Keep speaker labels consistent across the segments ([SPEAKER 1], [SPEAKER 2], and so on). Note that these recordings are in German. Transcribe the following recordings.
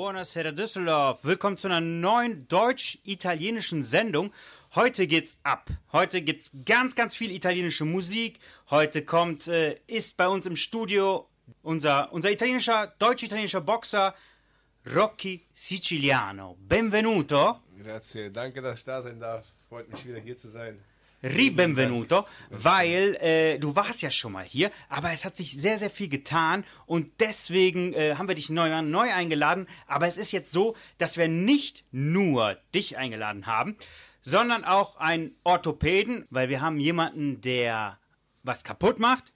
[SPEAKER 1] Buonasera Düsseldorf. Willkommen zu einer neuen deutsch-italienischen Sendung. Heute geht's ab. Heute gibt's ganz, ganz viel italienische Musik. Heute kommt, äh, ist bei uns im Studio unser, unser italienischer, deutsch-italienischer Boxer Rocky Siciliano. Benvenuto.
[SPEAKER 2] Grazie, danke, dass ich da sein darf. Freut mich wieder hier zu sein.
[SPEAKER 1] Ribenvenuto, weil äh, du warst ja schon mal hier, aber es hat sich sehr, sehr viel getan und deswegen äh, haben wir dich neu, neu eingeladen. Aber es ist jetzt so, dass wir nicht nur dich eingeladen haben, sondern auch einen Orthopäden, weil wir haben jemanden, der was kaputt macht,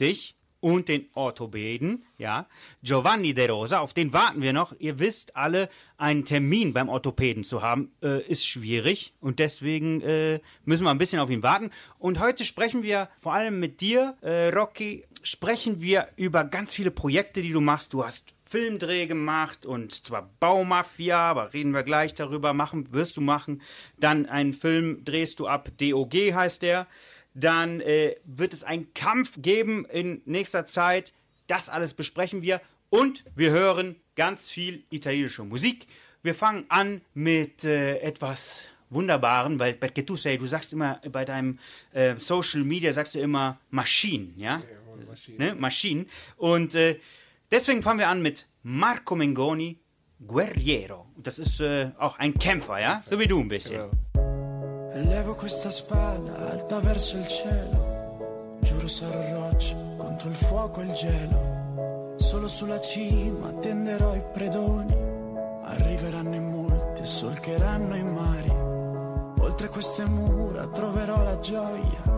[SPEAKER 1] dich und den Orthopäden, ja, Giovanni De Rosa, auf den warten wir noch. Ihr wisst alle, einen Termin beim Orthopäden zu haben, äh, ist schwierig und deswegen äh, müssen wir ein bisschen auf ihn warten. Und heute sprechen wir vor allem mit dir, äh, Rocky, sprechen wir über ganz viele Projekte, die du machst. Du hast Filmdreh gemacht und zwar Baumafia, aber reden wir gleich darüber, machen, wirst du machen. Dann einen Film drehst du ab, DOG heißt der dann äh, wird es einen Kampf geben in nächster Zeit. Das alles besprechen wir und wir hören ganz viel italienische Musik. Wir fangen an mit äh, etwas Wunderbaren, weil sei, du sagst immer bei deinem äh, Social Media sagst du immer Maschinen, ja? ja Maschinen. Ne? Maschinen. Und äh, deswegen fangen wir an mit Marco Mengoni, Guerriero. Das ist äh, auch ein Kämpfer, ja? So wie du ein bisschen. Genau.
[SPEAKER 3] E levo questa spada alta verso il cielo. Giuro sarò roccia contro il fuoco e il gelo. Solo sulla cima tenderò i predoni. Arriveranno in molti solcheranno i mari. Oltre queste mura troverò la gioia.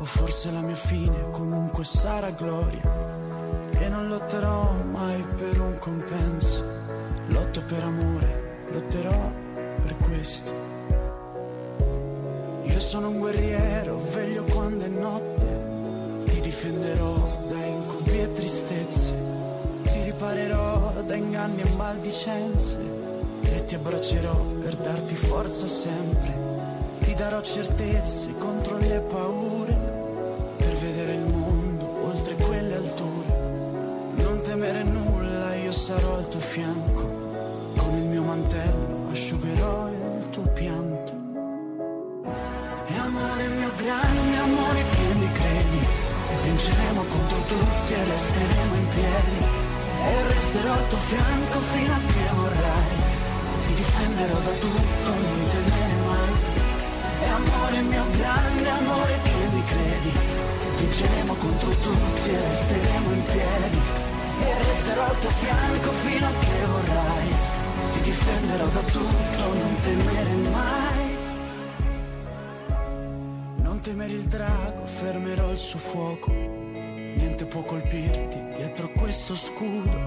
[SPEAKER 3] O forse la mia fine comunque sarà gloria. E non lotterò mai per un compenso. Lotto per amore, lotterò per questo. Io sono un guerriero, veglio quando è notte. Ti difenderò da incubi e tristezze. Ti riparerò da inganni e maldicenze. E ti abbraccerò per darti forza sempre. Ti darò certezze contro le paure. Per vedere il mondo oltre quelle alture. Non temere nulla, io sarò al tuo fianco. Con il mio mantello asciugherò il tuo pianto grande amore che mi credi? Vinceremo contro tutti e resteremo in piedi. E resterò al tuo fianco fino a che vorrai. Ti difenderò da tutto, non temere mai. E amore mio grande amore che mi credi? Vinceremo contro tutti e resteremo in piedi. E resterò al tuo fianco fino a che vorrai. Ti difenderò da tutto, non temere mai temere il drago, fermerò il suo fuoco. Niente può colpirti dietro questo scudo.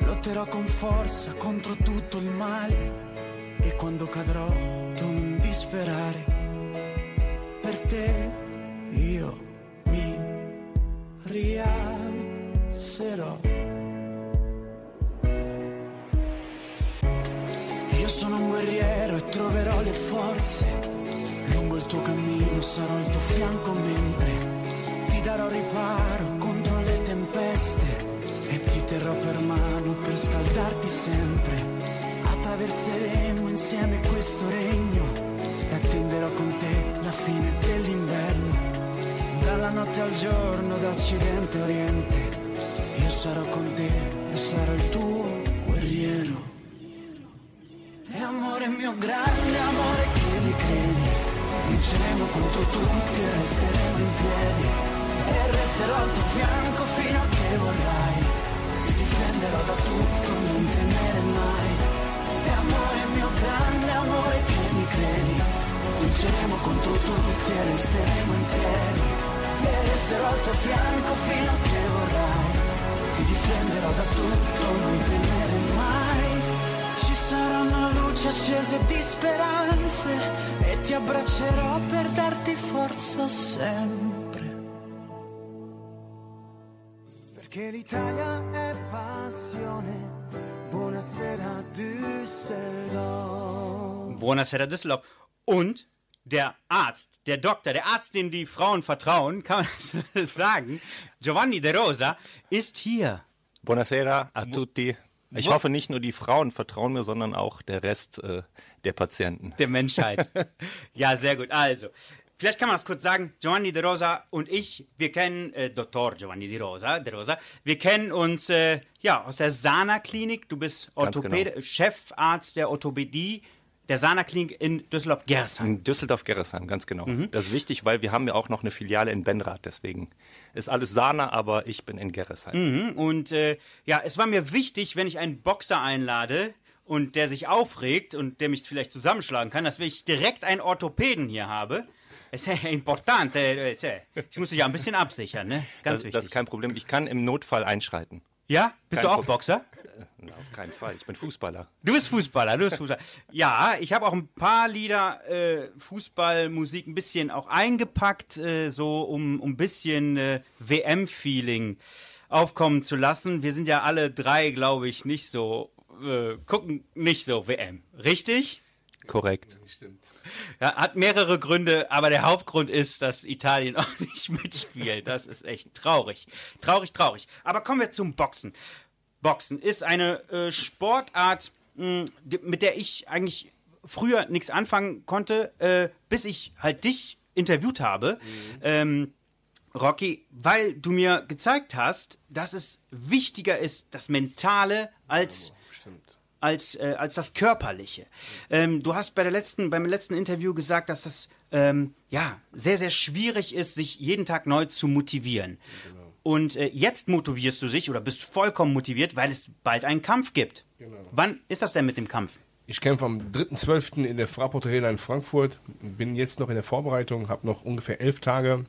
[SPEAKER 3] Lotterò con forza contro tutto il male. E quando cadrò, tu non disperare. Per te io mi rialzerò. Io sono un guerriero e troverò le forze Lungo il tuo cammino sarò al tuo fianco mentre ti darò riparo contro le tempeste e ti terrò per mano per scaldarti sempre. Attraverseremo insieme questo regno e attenderò con te la fine dell'inverno. Dalla notte al giorno, da occidente a oriente, io sarò con te e sarò il tuo guerriero. E amore mio grande amore che mi credi Vinceremo contro tutti e resteremo in piedi. E resterò al tuo fianco fino a che vorrai. Ti difenderò da tutto, non temere mai. E amore mio grande amore che mi credi. Vinceremo contro tutti e resteremo in piedi. E resterò al tuo fianco fino a che vorrai. Ti difenderò da tutto, non temere mai Saranno luci accese di speranze e ti abbraccerò per darti forza sempre. Perché l'Italia è passione. Buonasera Düsseldorf.
[SPEAKER 1] Buonasera Düsseldorf. Und der Arzt, der Doktor, der Arzt, dem die Frauen vertrauen, kann man sagen, Giovanni De Rosa, ist hier.
[SPEAKER 4] Buonasera a tutti Ich hoffe, nicht nur die Frauen vertrauen mir, sondern auch der Rest äh, der Patienten.
[SPEAKER 1] Der Menschheit. ja, sehr gut. Also, vielleicht kann man das kurz sagen. Giovanni De Rosa und ich, wir kennen äh, Dr. Giovanni De Rosa, De Rosa. Wir kennen uns äh, ja aus der Sana Klinik. Du bist Orthopäde,
[SPEAKER 4] genau.
[SPEAKER 1] Chefarzt der Orthopädie der Sana Klinik in Düsseldorf-Gersheim.
[SPEAKER 4] In Düsseldorf-Gerresheim, ganz genau. Das ist wichtig, weil wir haben ja auch noch eine Filiale in Benrath, deswegen ist alles Sana, aber ich bin in Gerresheim.
[SPEAKER 1] Und äh, ja, es war mir wichtig, wenn ich einen Boxer einlade und der sich aufregt und der mich vielleicht zusammenschlagen kann, dass ich direkt einen Orthopäden hier habe. Es ist important. äh, äh, Ich muss mich ja ein bisschen absichern, ne? Ganz
[SPEAKER 4] Das,
[SPEAKER 1] wichtig.
[SPEAKER 4] das ist kein Problem. Ich kann im Notfall einschreiten.
[SPEAKER 1] ja? Bist
[SPEAKER 4] kein
[SPEAKER 1] du auch
[SPEAKER 4] Problem.
[SPEAKER 1] Boxer?
[SPEAKER 4] Na, auf keinen Fall. Ich bin Fußballer.
[SPEAKER 1] Du bist Fußballer, du bist Fußballer. Ja, ich habe auch ein paar Lieder äh, Fußballmusik ein bisschen auch eingepackt, äh, so um um ein bisschen äh, WM-Feeling aufkommen zu lassen. Wir sind ja alle drei, glaube ich, nicht so, äh, gucken nicht so WM. Richtig?
[SPEAKER 4] Korrekt.
[SPEAKER 2] Stimmt.
[SPEAKER 1] Ja, hat mehrere Gründe, aber der Hauptgrund ist, dass Italien auch nicht mitspielt. Das ist echt traurig. Traurig, traurig. Aber kommen wir zum Boxen. Boxen ist eine äh, Sportart, mh, die- mit der ich eigentlich früher nichts anfangen konnte, äh, bis ich halt dich interviewt habe. Ähm, Rocky, weil du mir gezeigt hast, dass es wichtiger ist, das Mentale als
[SPEAKER 2] Stimmt.
[SPEAKER 1] als, äh, als das Körperliche. Ähm, du hast bei der letzten, beim letzten Interview gesagt, dass das ähm, ja sehr, sehr schwierig ist, sich jeden Tag neu zu motivieren. Und äh, jetzt motivierst du dich oder bist vollkommen motiviert, weil es bald einen Kampf gibt. Wann ist das denn mit dem Kampf?
[SPEAKER 2] Ich kämpfe am 3.12. in der Fraport Arena in Frankfurt. Bin jetzt noch in der Vorbereitung, habe noch ungefähr elf Tage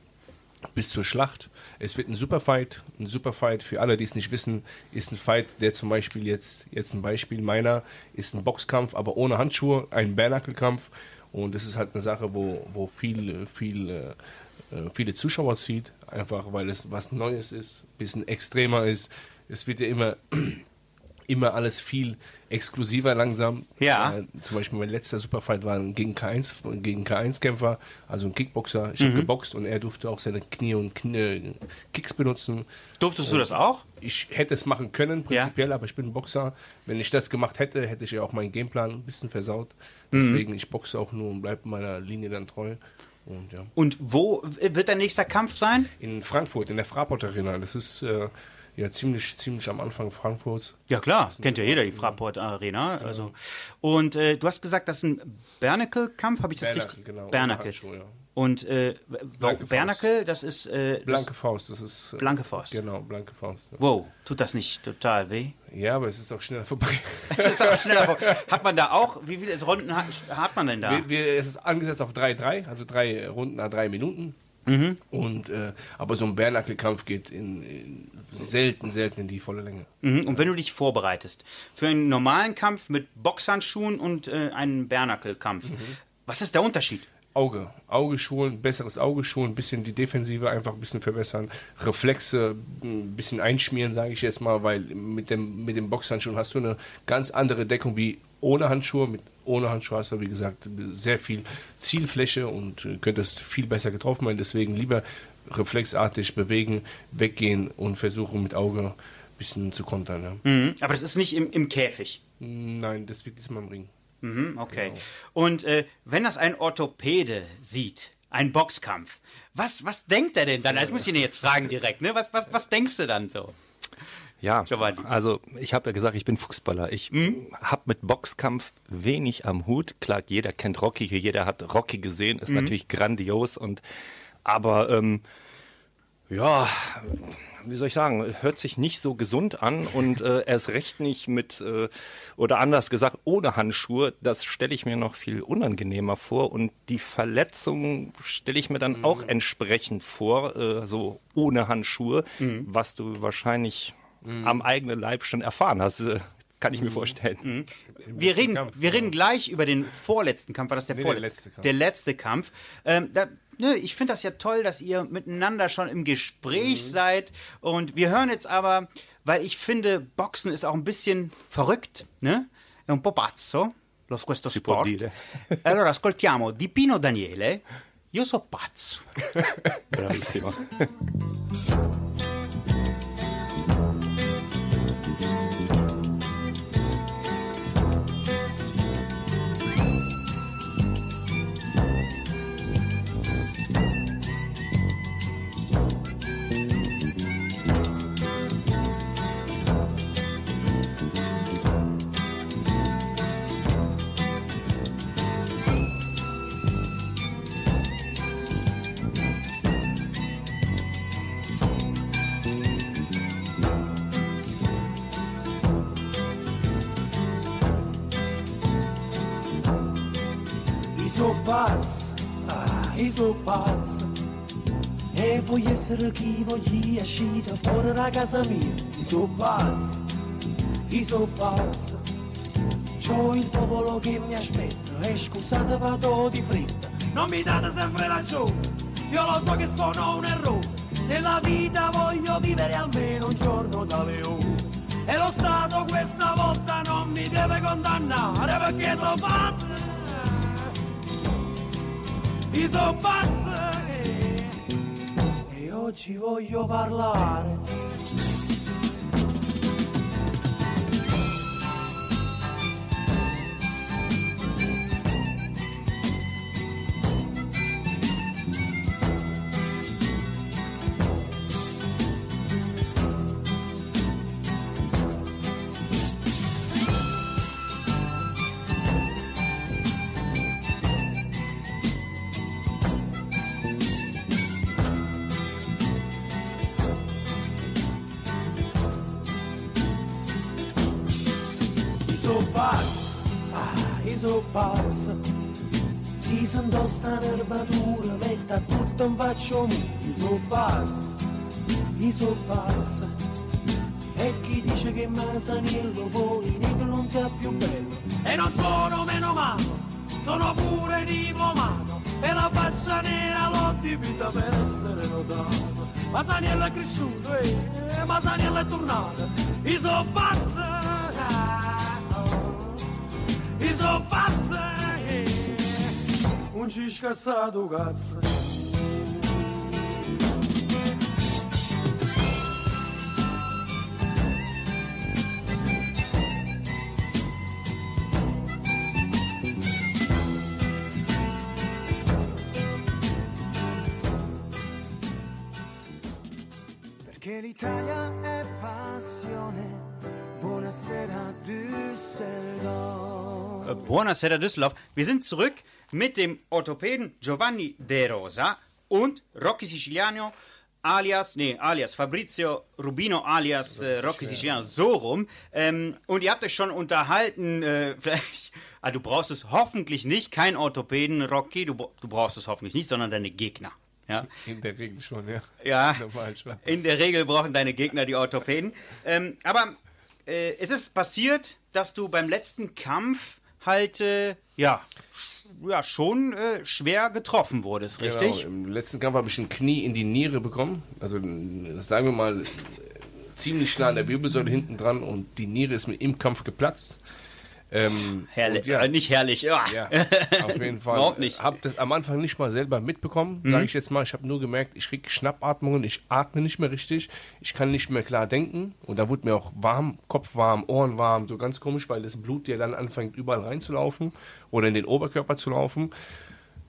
[SPEAKER 2] bis zur Schlacht. Es wird ein Superfight. Ein Superfight, für alle, die es nicht wissen, ist ein Fight, der zum Beispiel jetzt, jetzt ein Beispiel meiner, ist ein Boxkampf, aber ohne Handschuhe, ein Bärnackelkampf. Und das ist halt eine Sache, wo, wo viel, viel, äh, viele Zuschauer zieht, einfach weil es was Neues ist, ein bisschen extremer ist. Es wird ja immer immer alles viel exklusiver langsam.
[SPEAKER 1] Ja.
[SPEAKER 2] Äh, zum Beispiel mein letzter Superfight war gegen K1, gegen K1-Kämpfer, also ein Kickboxer. Ich habe geboxt und er durfte auch seine Knie und Knie, Kicks benutzen.
[SPEAKER 1] Durftest du das auch?
[SPEAKER 2] Ich hätte es machen können, prinzipiell, aber ich bin ein Boxer. Wenn ich das gemacht hätte, hätte ich ja auch meinen Gameplan ein bisschen versaut. Deswegen, ich boxe auch nur und bleibe meiner Linie dann treu. Und ja.
[SPEAKER 1] Und wo wird dein nächster Kampf sein?
[SPEAKER 2] In Frankfurt, in der Fraport Arena. Das ist äh, ja ziemlich, ziemlich am Anfang Frankfurts.
[SPEAKER 1] Ja klar, kennt ja jeder die Fraport Arena. Also und äh, du hast gesagt, das ist ein Bernacle-Kampf, habe ich das
[SPEAKER 2] Bernacle,
[SPEAKER 1] richtig?
[SPEAKER 2] genau.
[SPEAKER 1] Bernacle.
[SPEAKER 2] Ja.
[SPEAKER 1] Und äh, Bernacle, das ist äh,
[SPEAKER 2] Blanke Faust, das ist. äh,
[SPEAKER 1] Blanke Faust.
[SPEAKER 2] Genau, blanke Faust. ja.
[SPEAKER 1] Wow, tut das nicht total weh?
[SPEAKER 2] Ja, aber es ist auch schneller vorbei.
[SPEAKER 1] Das ist auch schneller. vor- Hat man da auch, wie viele Runden hat, hat man denn da?
[SPEAKER 2] Wir, wir, es ist angesetzt auf 3-3, also drei Runden nach drei Minuten.
[SPEAKER 1] Mhm.
[SPEAKER 2] Und, äh, aber so ein Bärnackelkampf geht in, in selten, selten in die volle Länge.
[SPEAKER 1] Mhm. Und wenn du dich vorbereitest für einen normalen Kampf mit Boxhandschuhen und äh, einen Bernackel-Kampf,
[SPEAKER 2] Mhm.
[SPEAKER 1] was ist der Unterschied?
[SPEAKER 2] Auge, Auge schulen, besseres Auge schulen, bisschen die Defensive einfach ein bisschen verbessern, Reflexe ein bisschen einschmieren, sage ich jetzt mal, weil mit dem, mit dem Boxhandschuhen hast du eine ganz andere Deckung wie ohne Handschuhe. Mit ohne Handschuhe hast du, wie gesagt, sehr viel Zielfläche und äh, könntest viel besser getroffen werden. Deswegen lieber reflexartig bewegen, weggehen und versuchen mit Auge ein bisschen zu kontern. Ja.
[SPEAKER 1] Mhm. Aber das ist nicht im, im Käfig.
[SPEAKER 2] Nein, das wird diesmal im Ring.
[SPEAKER 1] Mhm, okay. Und äh, wenn das ein Orthopäde sieht, ein Boxkampf, was, was denkt er denn dann? Das muss ich ihn jetzt fragen direkt, ne? Was, was, was denkst du dann so?
[SPEAKER 4] Ja,
[SPEAKER 1] Giovanni.
[SPEAKER 4] also ich habe ja gesagt, ich bin Fußballer. Ich habe mit Boxkampf wenig am Hut. Klar, jeder kennt Rocky, jeder hat Rocky gesehen, ist natürlich grandios und aber ähm, ja, wie soll ich sagen, hört sich nicht so gesund an und äh, erst recht nicht mit, äh, oder anders gesagt, ohne Handschuhe. Das stelle ich mir noch viel unangenehmer vor und die Verletzung stelle ich mir dann auch entsprechend vor, äh, so ohne Handschuhe, was du wahrscheinlich am eigenen Leib schon erfahren hast. äh, Kann ich mir vorstellen.
[SPEAKER 1] Wir reden,
[SPEAKER 2] Kampf,
[SPEAKER 1] wir reden gleich über den vorletzten Kampf. War das der
[SPEAKER 2] Nee, der
[SPEAKER 1] vorletzte?
[SPEAKER 2] letzte Kampf.
[SPEAKER 1] Der letzte Kampf. Ähm, da, ne, ich finde das ja toll, dass ihr miteinander schon im Gespräch
[SPEAKER 2] Mhm.
[SPEAKER 1] seid. Und wir hören jetzt aber, weil ich finde, Boxen ist auch ein bisschen verrückt, ne? È un po' pazzo, lo questo
[SPEAKER 4] Si può
[SPEAKER 1] sport.
[SPEAKER 4] dire.
[SPEAKER 1] allora ascoltiamo di Pino Daniele. Io so pazzo.
[SPEAKER 4] Bravissimo.
[SPEAKER 5] pazzo. E voglio essere chi voglio uscire fuori da casa mia. Io sono pazzo, io sono pazzo. C'ho il popolo che mi aspetta e scusate vado di fretta. Non mi date sempre ragione, io lo so che sono un errore. Nella vita voglio vivere almeno un giorno da leone. E lo Stato questa volta non mi deve condannare perché sono pazzo. Io sono pazzo. eh. E oggi voglio parlare. Pazzo. Si sento sta nervatura, metta tutto in faccio pazzo, io sono pazzo. E chi dice che Masaniello poi che non sia più bello. E non sono meno malo, sono pure diplomato. E la faccia nera l'ho dipinta per essere notato. Masaniello è cresciuto, eh, Masaniello è tornato. Io sono Io sono pazzo. eh. Non
[SPEAKER 6] Buonasera Düsseldorf.
[SPEAKER 1] Wir sind zurück mit dem Orthopäden Giovanni De Rosa und Rocky Siciliano alias, nee, alias Fabrizio Rubino alias äh, Rocky Siciliano, so rum. Ähm, und ihr habt euch schon unterhalten, äh, vielleicht, ah, du brauchst es hoffentlich nicht, kein Orthopäden, Rocky, du, du brauchst es hoffentlich nicht, sondern deine Gegner. Ja,
[SPEAKER 2] In der Regel schon, ja.
[SPEAKER 1] ja.
[SPEAKER 2] Schon.
[SPEAKER 1] In der Regel brauchen deine Gegner die Orthopäden. Ähm, aber äh, es ist passiert, dass du beim letzten Kampf halt, äh, ja, ja, schon äh, schwer getroffen wurdest, richtig?
[SPEAKER 2] Genau, Im letzten Kampf habe ich ein Knie in die Niere bekommen. Also äh, sagen wir mal äh, ziemlich nah an der Wirbelsäule hinten dran und die Niere ist mir im Kampf geplatzt. Ähm,
[SPEAKER 1] Herrlich,
[SPEAKER 2] ja,
[SPEAKER 1] äh, nicht herrlich, ja.
[SPEAKER 2] ja, auf jeden Fall.
[SPEAKER 1] Überhaupt nicht.
[SPEAKER 2] Habe das am Anfang nicht mal selber mitbekommen, sage ich jetzt mal. Ich habe nur gemerkt, ich kriege Schnappatmungen, ich atme nicht mehr richtig, ich kann nicht mehr klar denken. Und da wurde mir auch warm, Kopf warm, Ohren warm, so ganz komisch, weil das Blut ja dann anfängt überall reinzulaufen oder in den Oberkörper zu laufen.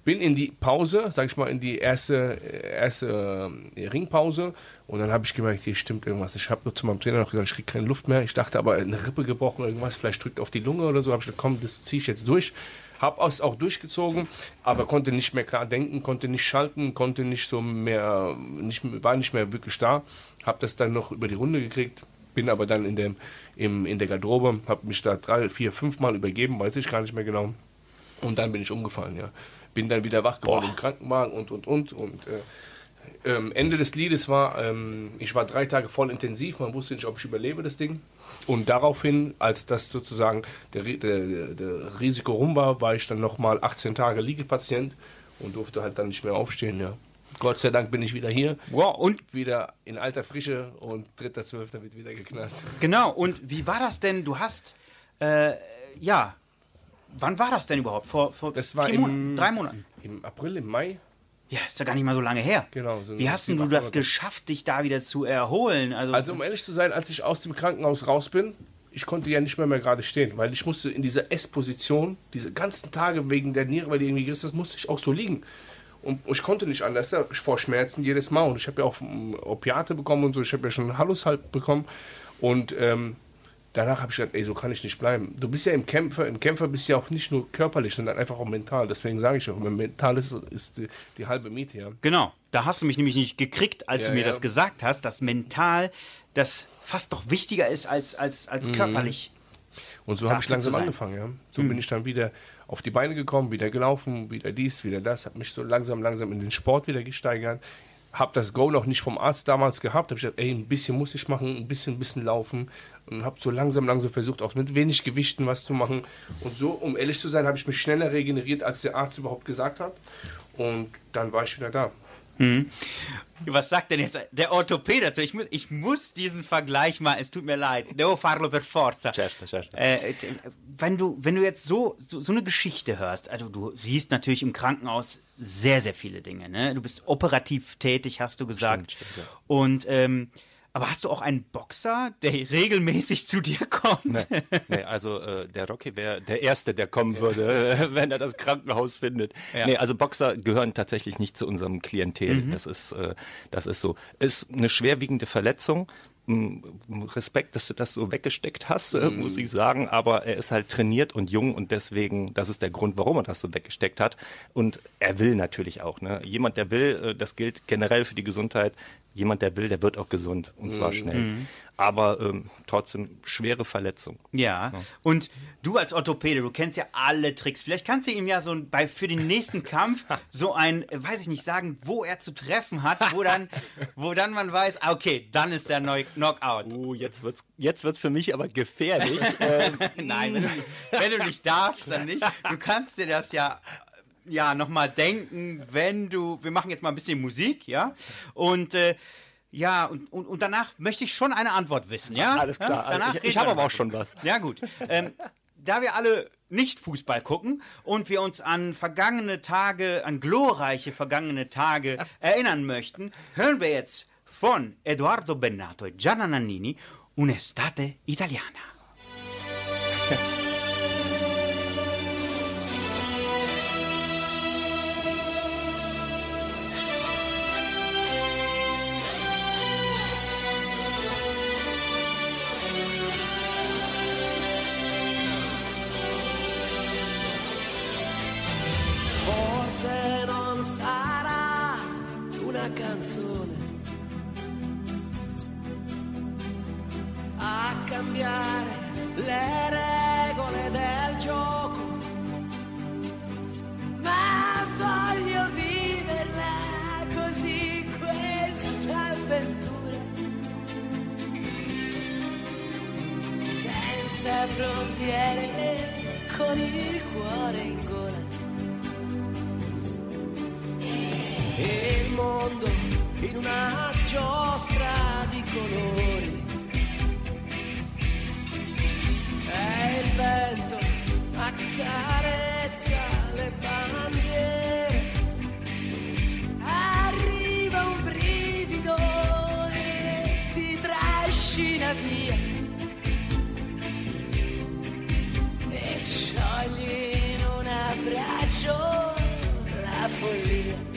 [SPEAKER 2] Bin in die Pause, sag ich mal, in die erste, erste äh, Ringpause und dann habe ich gemerkt, hier stimmt irgendwas. Ich habe nur zu meinem Trainer noch gesagt, ich kriege keine Luft mehr. Ich dachte aber, eine Rippe gebrochen, irgendwas, vielleicht drückt auf die Lunge oder so. Habe ich gesagt, komm, das ziehe ich jetzt durch. Habe es auch durchgezogen, aber konnte nicht mehr klar denken, konnte nicht schalten, konnte nicht so mehr, nicht, war nicht mehr wirklich da. Habe das dann noch über die Runde gekriegt, bin aber dann in, dem, im, in der Garderobe, habe mich da drei, vier, fünf Mal übergeben, weiß ich gar nicht mehr genau. Und dann bin ich umgefallen, ja. Bin dann wieder wach geworden im Krankenwagen und, und, und. Und äh, ähm, Ende des Liedes war, ähm, ich war drei Tage voll intensiv, man wusste nicht, ob ich überlebe das Ding. Und daraufhin, als das sozusagen der, der, der Risiko rum war, war ich dann nochmal 18 Tage Liegepatient und durfte halt dann nicht mehr aufstehen, ja. Gott sei Dank bin ich wieder hier,
[SPEAKER 1] Wow, und
[SPEAKER 2] wieder in alter Frische und 3.12. wird wieder geknallt.
[SPEAKER 1] genau, und wie war das denn? Du hast, äh, ja, wann war das denn überhaupt? Vor, vor
[SPEAKER 2] Das war im-
[SPEAKER 1] Monaten, drei Monaten?
[SPEAKER 2] Im April, im Mai,
[SPEAKER 1] Ja, ist ja gar nicht mal so lange her.
[SPEAKER 2] Genau, so
[SPEAKER 1] Wie hast du das
[SPEAKER 2] Monate.
[SPEAKER 1] geschafft, dich da wieder zu erholen? Also,
[SPEAKER 2] Also um ehrlich zu sein, als ich aus dem Krankenhaus raus bin, ich konnte ja nicht mehr, mehr gerade stehen, weil ich musste in dieser S-Position, diese ganzen Tage wegen der Niere, weil die irgendwie gerissen ist, musste ich auch so liegen. Und ich konnte nicht anders, vor Schmerzen jedes Mal. Und ich habe ja auch ähm, Opiate bekommen und so, ich habe ja schon Hallus halt bekommen. Und ähm, danach habe ich gedacht, ey, so kann ich nicht bleiben. Du bist ja im Kämpfer, ein Kämpfer bist ja auch nicht nur körperlich, sondern einfach auch mental. Deswegen sage ich auch, mental ist, ist die, die halbe Miete, ja.
[SPEAKER 1] Genau, da hast du mich nämlich nicht gekriegt, als
[SPEAKER 2] Ja,
[SPEAKER 1] du mir
[SPEAKER 2] ja.
[SPEAKER 1] das gesagt hast, dass mental das fast doch wichtiger ist als, als,
[SPEAKER 2] Mhm.
[SPEAKER 1] als körperlich.
[SPEAKER 2] Und so habe ich langsam angefangen, ja. So bin ich dann wieder auf die Beine gekommen, wieder gelaufen, wieder dies, wieder das, habe mich so langsam, langsam in den Sport wieder gesteigert. Habe das Go noch nicht vom Arzt damals gehabt. Habe ich gesagt, ey, ein bisschen muss ich machen, ein bisschen, ein bisschen laufen. Und habe so langsam, langsam versucht, auch mit wenig Gewichten was zu machen. Und so, um ehrlich zu sein, habe ich mich schneller regeneriert, als der Arzt überhaupt gesagt hat. Und dann war ich wieder da.
[SPEAKER 1] Was sagt denn jetzt der Orthopäde dazu? Ich muss, ich muss diesen Vergleich mal, es tut mir leid. Devo farlo per forza.
[SPEAKER 4] Certo, certo.
[SPEAKER 1] Äh, wenn, du, wenn du jetzt so, so, so eine Geschichte hörst, also du siehst natürlich im Krankenhaus sehr, sehr viele Dinge. Ne? Du bist operativ tätig, hast du gesagt.
[SPEAKER 4] Stimmt, stimmt, ja.
[SPEAKER 1] Und ähm, aber hast du auch einen Boxer, der regelmäßig zu dir kommt?
[SPEAKER 4] Nee, nee, also äh, der Rocky wäre der Erste, der kommen würde, äh, wenn er das Krankenhaus findet. Nee, also Boxer gehören tatsächlich nicht zu unserem Klientel. Das ist äh, das ist so. Ist eine schwerwiegende Verletzung. Respekt, dass du das so weggesteckt hast, äh, muss ich sagen. Aber er ist halt trainiert und jung und deswegen, das ist der Grund, warum er das so weggesteckt hat. Und er will natürlich auch. Ne? Jemand, der will, äh, das gilt generell für die Gesundheit. Jemand, der will, der wird auch gesund und zwar schnell. Aber ähm, trotzdem schwere Verletzung.
[SPEAKER 1] Ja. Und du als Orthopäde, du kennst ja alle Tricks. Vielleicht kannst du ihm ja so bei für den nächsten Kampf so ein, äh, weiß ich nicht, sagen, wo er zu treffen hat, wo dann, wo dann man weiß, ah, okay, dann ist der Neu Knockout.
[SPEAKER 4] Oh, jetzt wird's, jetzt wird's für mich aber gefährlich. ähm,
[SPEAKER 1] Nein, wenn du, nicht, wenn du nicht darfst, dann nicht. Du kannst dir das ja ja nochmal denken, wenn du. Wir machen jetzt mal ein bisschen Musik, ja? Und äh, ja, und, und, und danach möchte ich schon eine Antwort wissen, ja?
[SPEAKER 4] Alles klar.
[SPEAKER 1] Ja? Danach
[SPEAKER 4] ich ich habe aber auch schon was.
[SPEAKER 1] ja, gut. Ähm, da wir alle nicht Fußball gucken und wir uns an vergangene Tage, an glorreiche vergangene Tage erinnern möchten, hören wir jetzt von Eduardo Bennato e Gianna Nannini Un'estate italiana.
[SPEAKER 7] trascina via. E sciogli in un abbraccio la follia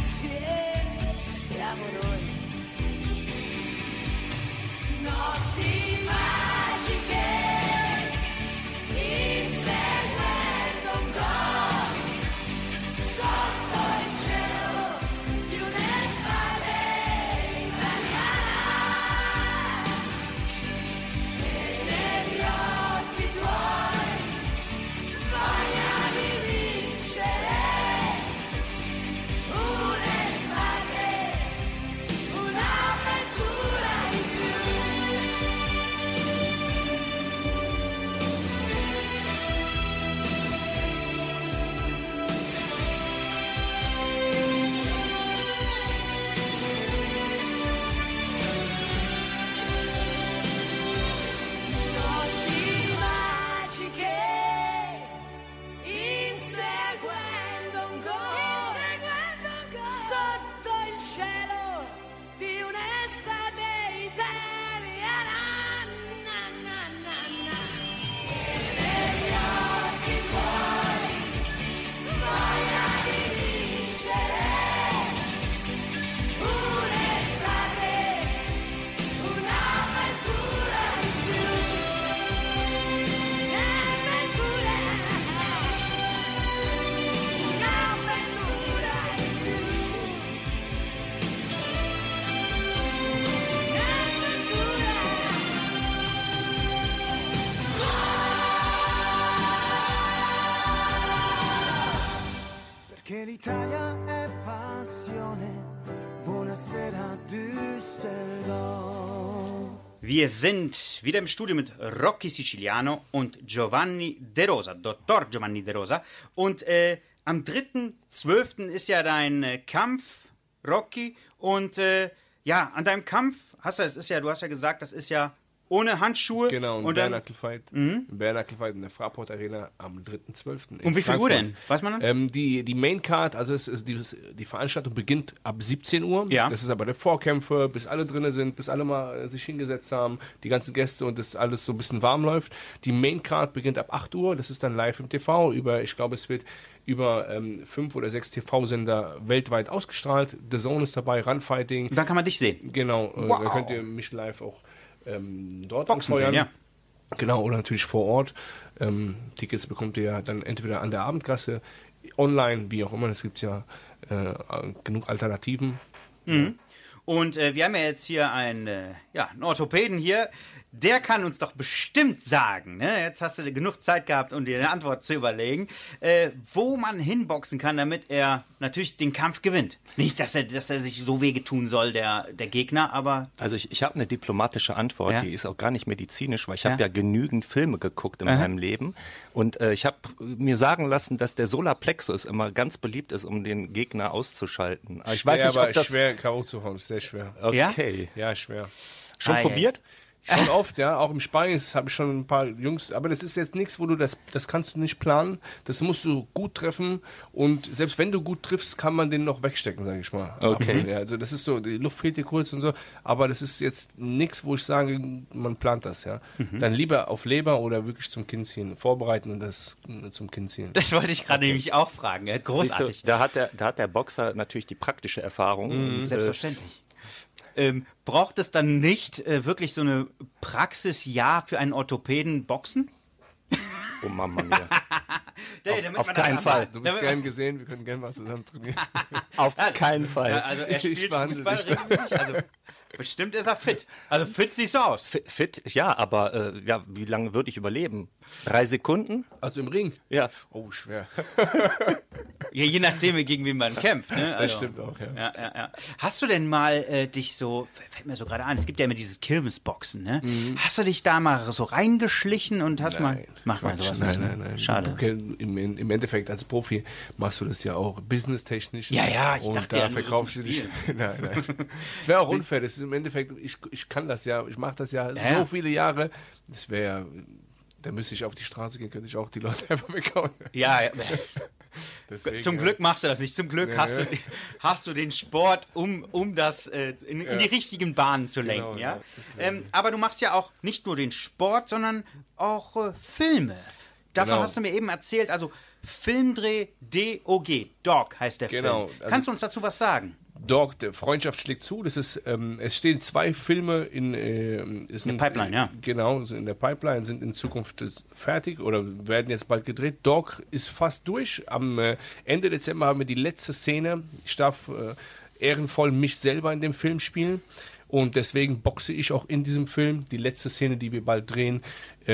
[SPEAKER 7] ragazzi e siamo noi.
[SPEAKER 1] Wir sind wieder im Studio mit Rocky Siciliano und Giovanni De Rosa, Dottor Giovanni De Rosa. Und äh, am 3.12. ist ja dein äh, Kampf, Rocky. Und äh, ja, an deinem Kampf hast du, das ist ja, du hast ja gesagt, das ist ja ohne Handschuhe.
[SPEAKER 2] Genau, ein
[SPEAKER 1] und
[SPEAKER 2] Knuckle Fight. Knuckle Fight in der Fraport Arena am 3.12. in
[SPEAKER 1] Um wie viel Uhr denn? Weiß man dann?
[SPEAKER 2] Ähm, die, die Main Card, also es ist dieses, die Veranstaltung beginnt ab 17 Uhr.
[SPEAKER 1] Ja.
[SPEAKER 2] Das ist aber der Vorkämpfer, bis alle drin sind, bis alle mal äh, sich hingesetzt haben, die ganzen Gäste und das alles so ein bisschen warm läuft. Die Main Card beginnt ab 8 Uhr, das ist dann live im TV über, ich glaube, es wird über ähm, fünf oder sechs TV-Sender weltweit ausgestrahlt. The Zone ist dabei, Runfighting.
[SPEAKER 1] Und dann kann man dich sehen.
[SPEAKER 2] Genau, äh,
[SPEAKER 1] Wow.
[SPEAKER 2] da könnt ihr mich live auch ähm, dort
[SPEAKER 1] Boxen
[SPEAKER 2] anfeuern.
[SPEAKER 1] sehen, ja.
[SPEAKER 2] Genau, oder natürlich vor Ort. Ähm, Tickets bekommt ihr ja dann entweder an der Abendkasse, online, wie auch immer. Es gibt ja äh, genug Alternativen.
[SPEAKER 1] Und äh, wir haben ja jetzt hier einen, äh, ja, einen Orthopäden hier. Der kann uns doch bestimmt sagen, ne? jetzt hast du genug Zeit gehabt, um dir eine Antwort zu überlegen, äh, wo man hinboxen kann, damit er natürlich den Kampf gewinnt. Nicht, dass er, dass er sich so wehgetun soll, der, der Gegner, aber
[SPEAKER 4] Also ich, ich habe eine diplomatische Antwort,
[SPEAKER 1] Ja.
[SPEAKER 4] die ist auch gar nicht medizinisch, weil ich
[SPEAKER 1] Ja.
[SPEAKER 4] habe ja genügend Filme geguckt in
[SPEAKER 1] Aha.
[SPEAKER 4] meinem Leben und äh, ich habe mir sagen lassen, dass der Solarplexus immer ganz beliebt ist, um den Gegner auszuschalten. Aber ich weiß nicht,
[SPEAKER 2] aber
[SPEAKER 4] ob das
[SPEAKER 2] schwer K.O. zu hauen, ist sehr schwer.
[SPEAKER 4] okay.
[SPEAKER 2] Ja, schwer.
[SPEAKER 4] Schon
[SPEAKER 1] Ah, ja.
[SPEAKER 2] Schon oft, ja. Auch im Speis habe ich schon ein paar Jungs. Aber das ist jetzt nichts, wo du das, das kannst du nicht planen. Das musst du gut treffen. Und selbst wenn du gut triffst, kann man den noch wegstecken, sage ich mal.
[SPEAKER 4] Okay.
[SPEAKER 2] Ja, also das ist so, die Luft fehlt dir kurz und so. Aber das ist jetzt nichts, wo ich sage, man plant das, ja. Dann lieber auf Leber oder wirklich zum Kinn ziehen. Vorbereiten und das äh, zum Kinn ziehen.
[SPEAKER 1] das wollte ich gerade nämlich auch fragen. Ja,
[SPEAKER 4] Siehst du,
[SPEAKER 1] großartig.
[SPEAKER 4] da hat, der, da hat der Boxer natürlich die praktische Erfahrung. und, äh,
[SPEAKER 1] Selbstverständlich. Ähm, braucht es dann nicht äh, wirklich so eine Praxisjahr für einen Orthopäden Boxen?
[SPEAKER 4] oh Mama mia. Auf
[SPEAKER 1] das
[SPEAKER 4] keinen Fall.
[SPEAKER 2] Du bist
[SPEAKER 1] damit-
[SPEAKER 2] gern gesehen, wir können gerne mal zusammen trainieren.
[SPEAKER 4] auf keinen Fall.
[SPEAKER 1] Ja, also er
[SPEAKER 2] Ich
[SPEAKER 1] spielt
[SPEAKER 2] behandle
[SPEAKER 1] Fußball
[SPEAKER 2] dich.
[SPEAKER 1] regelmäßig. Also bestimmt ist er fit. Also fit siehst du aus.
[SPEAKER 4] Fi- Fit, ja, aber äh, ja, wie lange würde ich überleben? Drei Sekunden?
[SPEAKER 2] Also im Ring?
[SPEAKER 4] Ja.
[SPEAKER 2] Oh, schwer.
[SPEAKER 1] Ja, je nachdem, gegen wen man kämpft. Ne? Also,
[SPEAKER 2] Das stimmt auch, ja.
[SPEAKER 1] Ja, ja, ja. Hast du denn mal äh, dich so, fällt mir so gerade ein, es gibt ja immer dieses Kirmesboxen, ne? Hast du dich da mal so reingeschlichen und hast mal. Mach mal sowas
[SPEAKER 2] nein,
[SPEAKER 1] nicht. ne?
[SPEAKER 2] nein, nein.
[SPEAKER 1] Schade.
[SPEAKER 2] Okay, im, Im Endeffekt als Profi machst du das ja auch businesstechnisch.
[SPEAKER 1] Ja, ja, ich
[SPEAKER 2] und
[SPEAKER 1] dachte
[SPEAKER 2] da
[SPEAKER 1] ja
[SPEAKER 2] verkaufst du dich. Nein, nein. Es wäre auch unfair. Das ist im Endeffekt, ich, ich kann das ja, ich mache das ja,
[SPEAKER 1] Ja,
[SPEAKER 2] so viele Jahre. Das wäre ja, da müsste ich auf die Straße gehen, könnte ich auch die Leute einfach weghauen.
[SPEAKER 1] Ja, ja.
[SPEAKER 2] Deswegen,
[SPEAKER 1] Zum. Glück machst du das nicht. Zum Glück
[SPEAKER 2] Ja,
[SPEAKER 1] hast. Du, hast du den Sport, um, um das äh, in, in die richtigen Bahnen zu lenken.
[SPEAKER 2] Genau,
[SPEAKER 1] ja? ähm, aber du machst ja auch nicht nur den Sport, sondern auch äh, Filme. Davon
[SPEAKER 2] Genau.
[SPEAKER 1] hast du mir eben erzählt. Also Filmdreh DOG. Dog heißt der
[SPEAKER 2] Genau,
[SPEAKER 1] Film.
[SPEAKER 2] also-
[SPEAKER 1] Kannst du uns dazu was sagen?
[SPEAKER 2] Der Freundschaft schlägt zu. Das ist, ähm, es stehen zwei Filme in, äh, ist
[SPEAKER 1] der Pipeline, ja.
[SPEAKER 2] Genau, sind in der Pipeline, sind in Zukunft äh, fertig oder werden jetzt bald gedreht. Dog ist fast durch. Am äh, Ende Dezember haben wir die letzte Szene. Ich darf äh, ehrenvoll mich selber in dem Film spielen. Und deswegen boxe ich auch in diesem Film. Die letzte Szene, die wir bald drehen,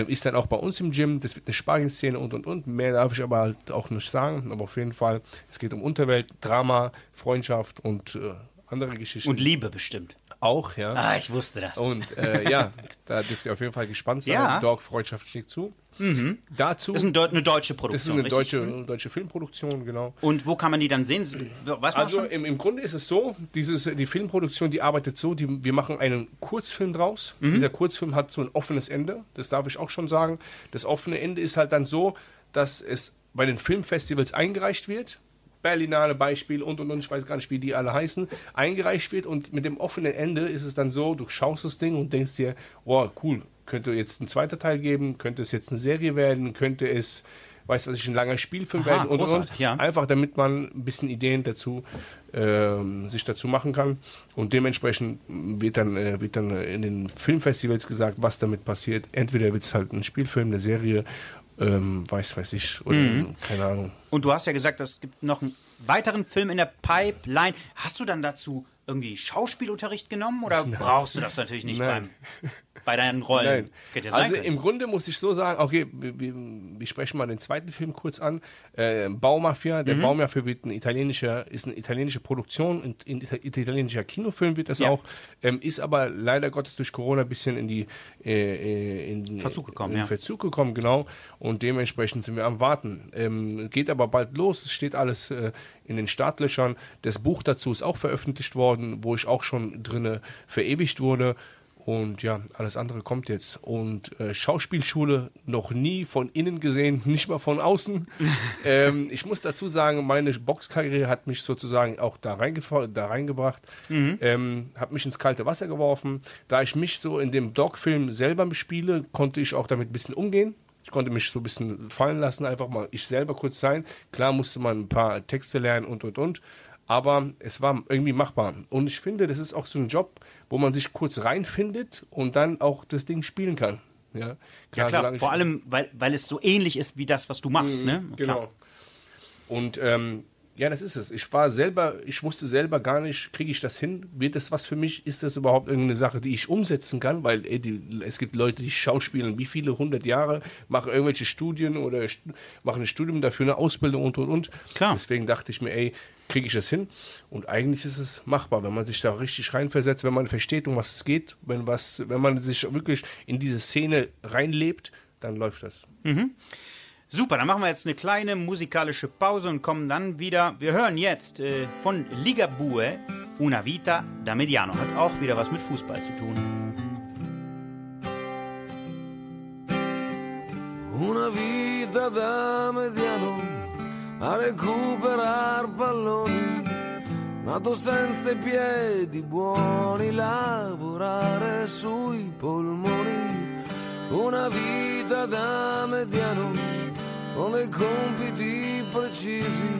[SPEAKER 2] ist dann auch bei uns im Gym. Das wird eine Sparring-Szene und und und. Mehr darf ich aber halt auch nicht sagen. Aber auf jeden Fall, es geht um Unterwelt, Drama, Freundschaft und äh, andere Geschichten.
[SPEAKER 1] Und Liebe bestimmt.
[SPEAKER 2] Auch, ja.
[SPEAKER 1] Ah, ich wusste das.
[SPEAKER 2] Und äh, ja, da dürft ihr auf jeden Fall gespannt sein.
[SPEAKER 1] Ja.
[SPEAKER 2] Dog Freundschaft schlägt zu. Dazu,
[SPEAKER 1] Das ist ein Deu eine deutsche
[SPEAKER 2] das ist
[SPEAKER 1] Produktion.
[SPEAKER 2] eine
[SPEAKER 1] richtig?
[SPEAKER 2] deutsche, deutsche Filmproduktion, genau.
[SPEAKER 1] Und wo kann man die dann sehen? Weiß
[SPEAKER 2] Also im, im Grunde ist es so, dieses, die Filmproduktion, die arbeitet so, die, wir machen einen Kurzfilm draus.
[SPEAKER 1] Mhm.
[SPEAKER 2] Dieser Kurzfilm hat so ein offenes Ende, das darf ich auch schon sagen. Das offene Ende ist halt dann so, dass es bei den Filmfestivals eingereicht wird. Berlinale Beispiel und und und, ich weiß gar nicht, wie die alle heißen, eingereicht wird und mit dem offenen Ende ist es dann so, du schaust das Ding und denkst dir, oh cool, könnte jetzt ein zweiter Teil geben, könnte es jetzt eine Serie werden, könnte es, weiß was ich, ein langer Spielfilm
[SPEAKER 1] Aha,
[SPEAKER 2] werden und, und,
[SPEAKER 1] ja.
[SPEAKER 2] Einfach damit man ein bisschen Ideen dazu ähm, sich dazu machen kann. Und dementsprechend wird dann, äh, wird dann in den Filmfestivals gesagt, was damit passiert. Entweder wird es halt ein Spielfilm, eine Serie, ähm, weiß, weiß ich, oder
[SPEAKER 1] Mhm.
[SPEAKER 2] keine Ahnung.
[SPEAKER 1] Und du hast ja gesagt, es gibt noch einen weiteren Film in der Pipeline. Hast du dann dazu irgendwie Schauspielunterricht genommen oder brauchst du das natürlich nicht
[SPEAKER 2] Nein.
[SPEAKER 1] beim bei deinen Rollen.
[SPEAKER 2] Nein. Also im Grunde muss ich so sagen, okay, wir, wir, wir sprechen mal den zweiten Film kurz an. Äh, Baumafia.
[SPEAKER 1] Mhm.
[SPEAKER 2] Der Baumafia wird ein italienischer, ist eine italienische Produktion, ein, ein italienischer Kinofilm wird das
[SPEAKER 1] Ja.
[SPEAKER 2] auch, ähm, ist aber leider Gottes durch Corona ein bisschen in die äh, äh, in
[SPEAKER 1] Verzug gekommen,
[SPEAKER 2] in
[SPEAKER 1] ja.
[SPEAKER 2] Verzug gekommen, genau. Und dementsprechend sind wir am Warten. Ähm, geht aber bald los. Es steht alles äh, in den Startlöchern. Das Buch dazu ist auch veröffentlicht worden, wo ich auch schon drinne verewigt wurde. Und ja, alles andere kommt jetzt. Und äh, Schauspielschule noch nie von innen gesehen, nicht mal von außen. ähm, ich muss dazu sagen, meine Boxkarriere hat mich sozusagen auch da, da reingebracht, ähm, hat mich ins kalte Wasser geworfen. Da ich mich so in dem Dog-Film selber spiele, konnte ich auch damit ein bisschen umgehen. Ich konnte mich so ein bisschen fallen lassen, einfach mal ich selber kurz sein. Klar musste man ein paar Texte lernen und und und. Aber es war irgendwie machbar. Und ich finde, das ist auch so ein Job, wo man sich kurz reinfindet und dann auch das Ding spielen kann. Ja,
[SPEAKER 1] ja,
[SPEAKER 2] klar,
[SPEAKER 1] klar,
[SPEAKER 2] solange
[SPEAKER 1] vor allem, weil, weil es so ähnlich ist wie das, was du machst. ne?
[SPEAKER 2] Genau.
[SPEAKER 1] Klar.
[SPEAKER 2] Und ähm, ja, das ist es. Ich war selber, ich wusste selber gar nicht, kriege ich das hin? Wird das was für mich? Ist das überhaupt irgendeine Sache, die ich umsetzen kann? Weil ey, die, es gibt Leute, die schauspielen wie viele hundert Jahre, machen irgendwelche Studien oder st machen ein Studium dafür, eine Ausbildung und und und.
[SPEAKER 1] Klar.
[SPEAKER 2] Deswegen dachte ich mir, ey, kriege ich das hin? Und eigentlich ist es machbar, wenn man sich da richtig reinversetzt, wenn man versteht, um was es geht, wenn was, wenn man sich wirklich in diese Szene reinlebt, dann läuft das.
[SPEAKER 1] Super, dann machen wir jetzt eine kleine musikalische Pause und kommen dann wieder. Wir hören jetzt äh, von Ligabue Una Vita da Mediano. Hat auch wieder was mit Fußball zu tun.
[SPEAKER 8] Una vita da mediano a recuperar palloni, nato senza piedi buoni, lavorare sui polmoni. Una vita da mediano con dei compiti precisi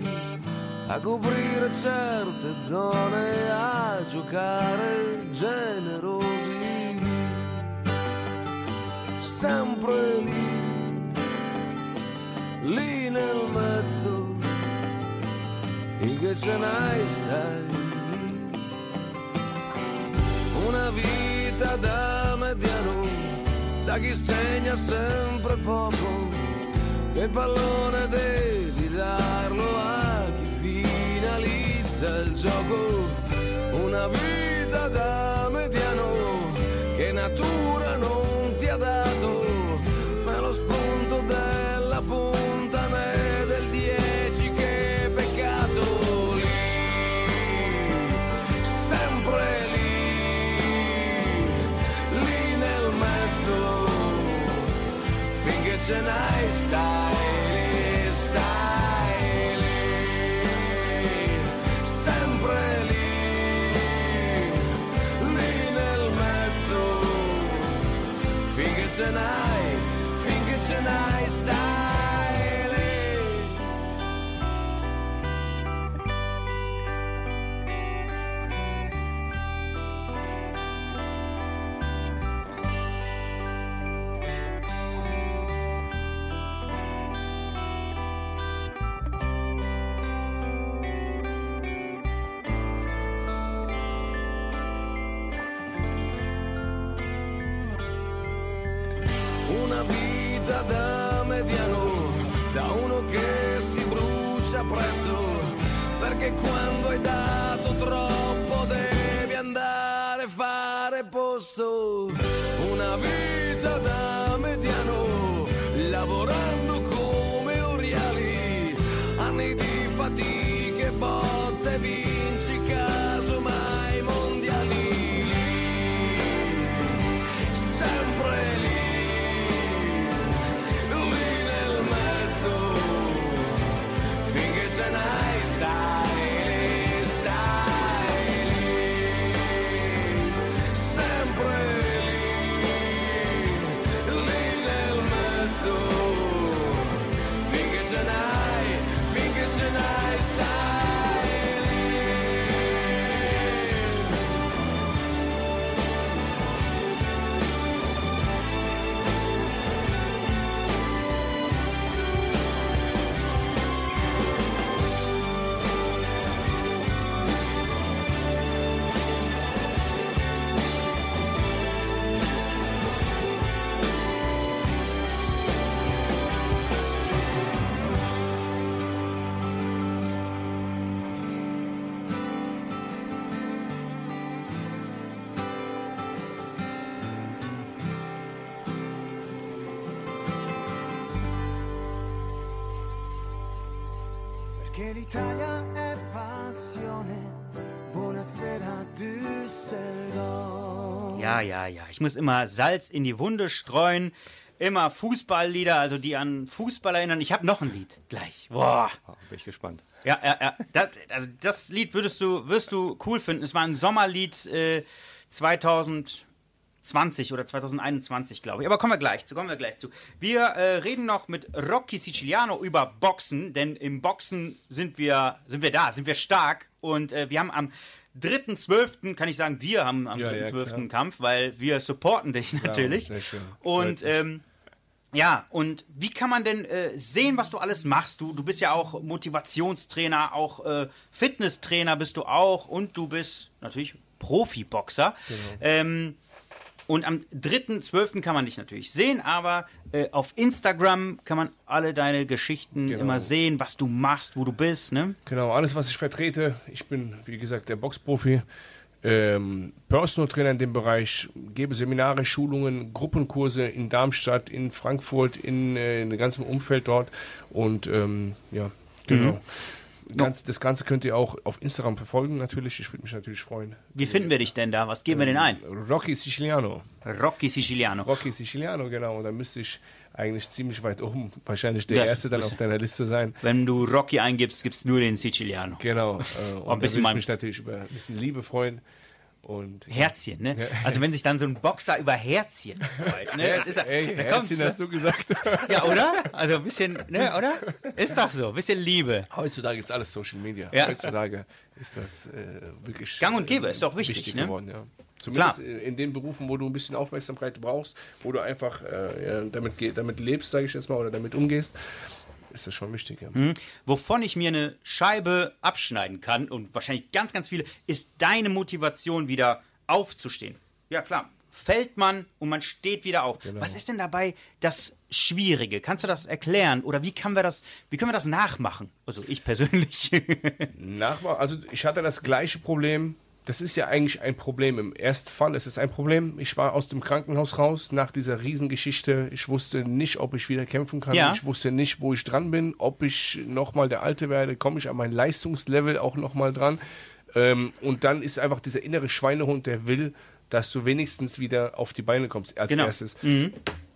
[SPEAKER 8] a coprire certe zone, a giocare generosi sempre lì, lì nel mezzo, finché ce n'hai stai. Una vita da mediano, da chi segna sempre poco, il pallone devi darlo a chi finalizza il gioco. Una vita da mediano, che natura non ti ha dato, ma lo spunto della punta né del dieci che peccato lì, sempre lì, lì nel mezzo, finché ce n'hai and I che
[SPEAKER 3] l'Italia è passione. Buonasera Düsseldorf.
[SPEAKER 1] Ja, ja, ja. Ich muss immer Salz in die Wunde streuen. Immer Fußballlieder, also die an Fußball erinnern. Ich habe noch ein Lied gleich. Boah.
[SPEAKER 4] Oh, bin ich gespannt.
[SPEAKER 1] Ja, ja, ja. Das, also das Lied würdest du, wirst du cool finden. Es war ein Sommerlied äh, 2020 oder 2021, glaube ich. Aber kommen wir gleich zu, kommen wir gleich zu. Wir äh, reden noch mit Rocky Siciliano über Boxen, denn im Boxen sind wir, sind wir da, sind wir stark. Und äh, wir haben am 3.12., kann ich sagen, wir haben am
[SPEAKER 2] Ja, ja,
[SPEAKER 1] 3.12.
[SPEAKER 2] klar.
[SPEAKER 1] einen Kampf, weil wir supporten dich natürlich.
[SPEAKER 2] sehr schön.
[SPEAKER 1] Und ähm, ja, und wie kann man denn äh, sehen, was du alles machst? Du, du bist ja auch Motivationstrainer, auch äh, Fitnesstrainer bist du auch und du bist natürlich Profiboxer.
[SPEAKER 2] Genau.
[SPEAKER 1] Ähm, und am 3.12. kann man dich natürlich sehen, aber äh, auf Instagram kann man alle deine Geschichten
[SPEAKER 2] Genau.
[SPEAKER 1] immer sehen, was du machst, wo du bist, ne?
[SPEAKER 2] Genau, alles, was ich vertrete. Ich bin, wie gesagt, der Boxprofi, ähm, Personal Trainer in dem Bereich, gebe Seminare, Schulungen, Gruppenkurse in Darmstadt, in Frankfurt, in, äh, in dem ganzen Umfeld dort. Und ähm, ja, genau.
[SPEAKER 1] Mhm.
[SPEAKER 2] Ganz, das Ganze könnt ihr auch auf Instagram verfolgen, natürlich. Ich würde mich natürlich freuen.
[SPEAKER 1] Wie finden wir dich denn da? Was geben wir denn ein?
[SPEAKER 2] Rocky Siciliano.
[SPEAKER 1] Rocky Siciliano.
[SPEAKER 2] Rocky Siciliano, genau. Und da müsste ich eigentlich ziemlich weit oben, wahrscheinlich der
[SPEAKER 1] Ja,
[SPEAKER 2] Erste dann
[SPEAKER 1] das-
[SPEAKER 2] auf deiner Liste sein.
[SPEAKER 1] Wenn du Rocky eingibst, gibt's nur den Siciliano.
[SPEAKER 2] Genau. Äh, und
[SPEAKER 1] ein bisschen
[SPEAKER 2] da würde ich mich natürlich über ein bisschen Liebe freuen. Und
[SPEAKER 1] Herzchen, ne? Also wenn sich dann so ein Boxer über Herzchen freut, ne? Das ist ja-
[SPEAKER 2] Ey,
[SPEAKER 1] da
[SPEAKER 2] Herzchen hast du gesagt.
[SPEAKER 1] Ja, oder? Also ein bisschen, ne, oder? Ist doch so, ein bisschen Liebe.
[SPEAKER 2] Heutzutage ist alles Social Media.
[SPEAKER 1] Ja.
[SPEAKER 2] Heutzutage ist das äh, wirklich
[SPEAKER 1] Gang und gäbe,
[SPEAKER 2] äh,
[SPEAKER 1] ist doch wichtig, ne?
[SPEAKER 2] geworden. Ja. Zumindest
[SPEAKER 1] Klar.
[SPEAKER 2] in in den Berufen, wo du ein bisschen Aufmerksamkeit brauchst, wo du einfach äh, ja, damit, damit lebst, sage ich jetzt mal, oder damit umgehst, ist das schon wichtig. Ja.
[SPEAKER 1] Wovon ich mir eine Scheibe abschneiden kann und wahrscheinlich ganz, ganz viele, ist deine Motivation wieder aufzustehen. Ja, klar. Fällt man und man steht wieder auf. Was ist denn dabei das Schwierige? Kannst du das erklären? Oder wie können wir das, wie können wir das nachmachen? Also ich persönlich.
[SPEAKER 2] Nachbar, also ich hatte das gleiche Problem. Das ist ja eigentlich ein Problem. Im ersten Fall ist es ein Problem. Ich war aus dem Krankenhaus raus nach dieser Riesengeschichte. Ich wusste nicht, ob ich wieder kämpfen kann.
[SPEAKER 1] Ja.
[SPEAKER 2] Ich wusste nicht, wo ich dran bin, ob ich nochmal der Alte werde. Komme ich an mein Leistungslevel auch nochmal dran? Ähm, und dann ist einfach dieser innere Schweinehund, der will, dass du wenigstens wieder auf die Beine kommst als
[SPEAKER 1] Genau.
[SPEAKER 2] erstes.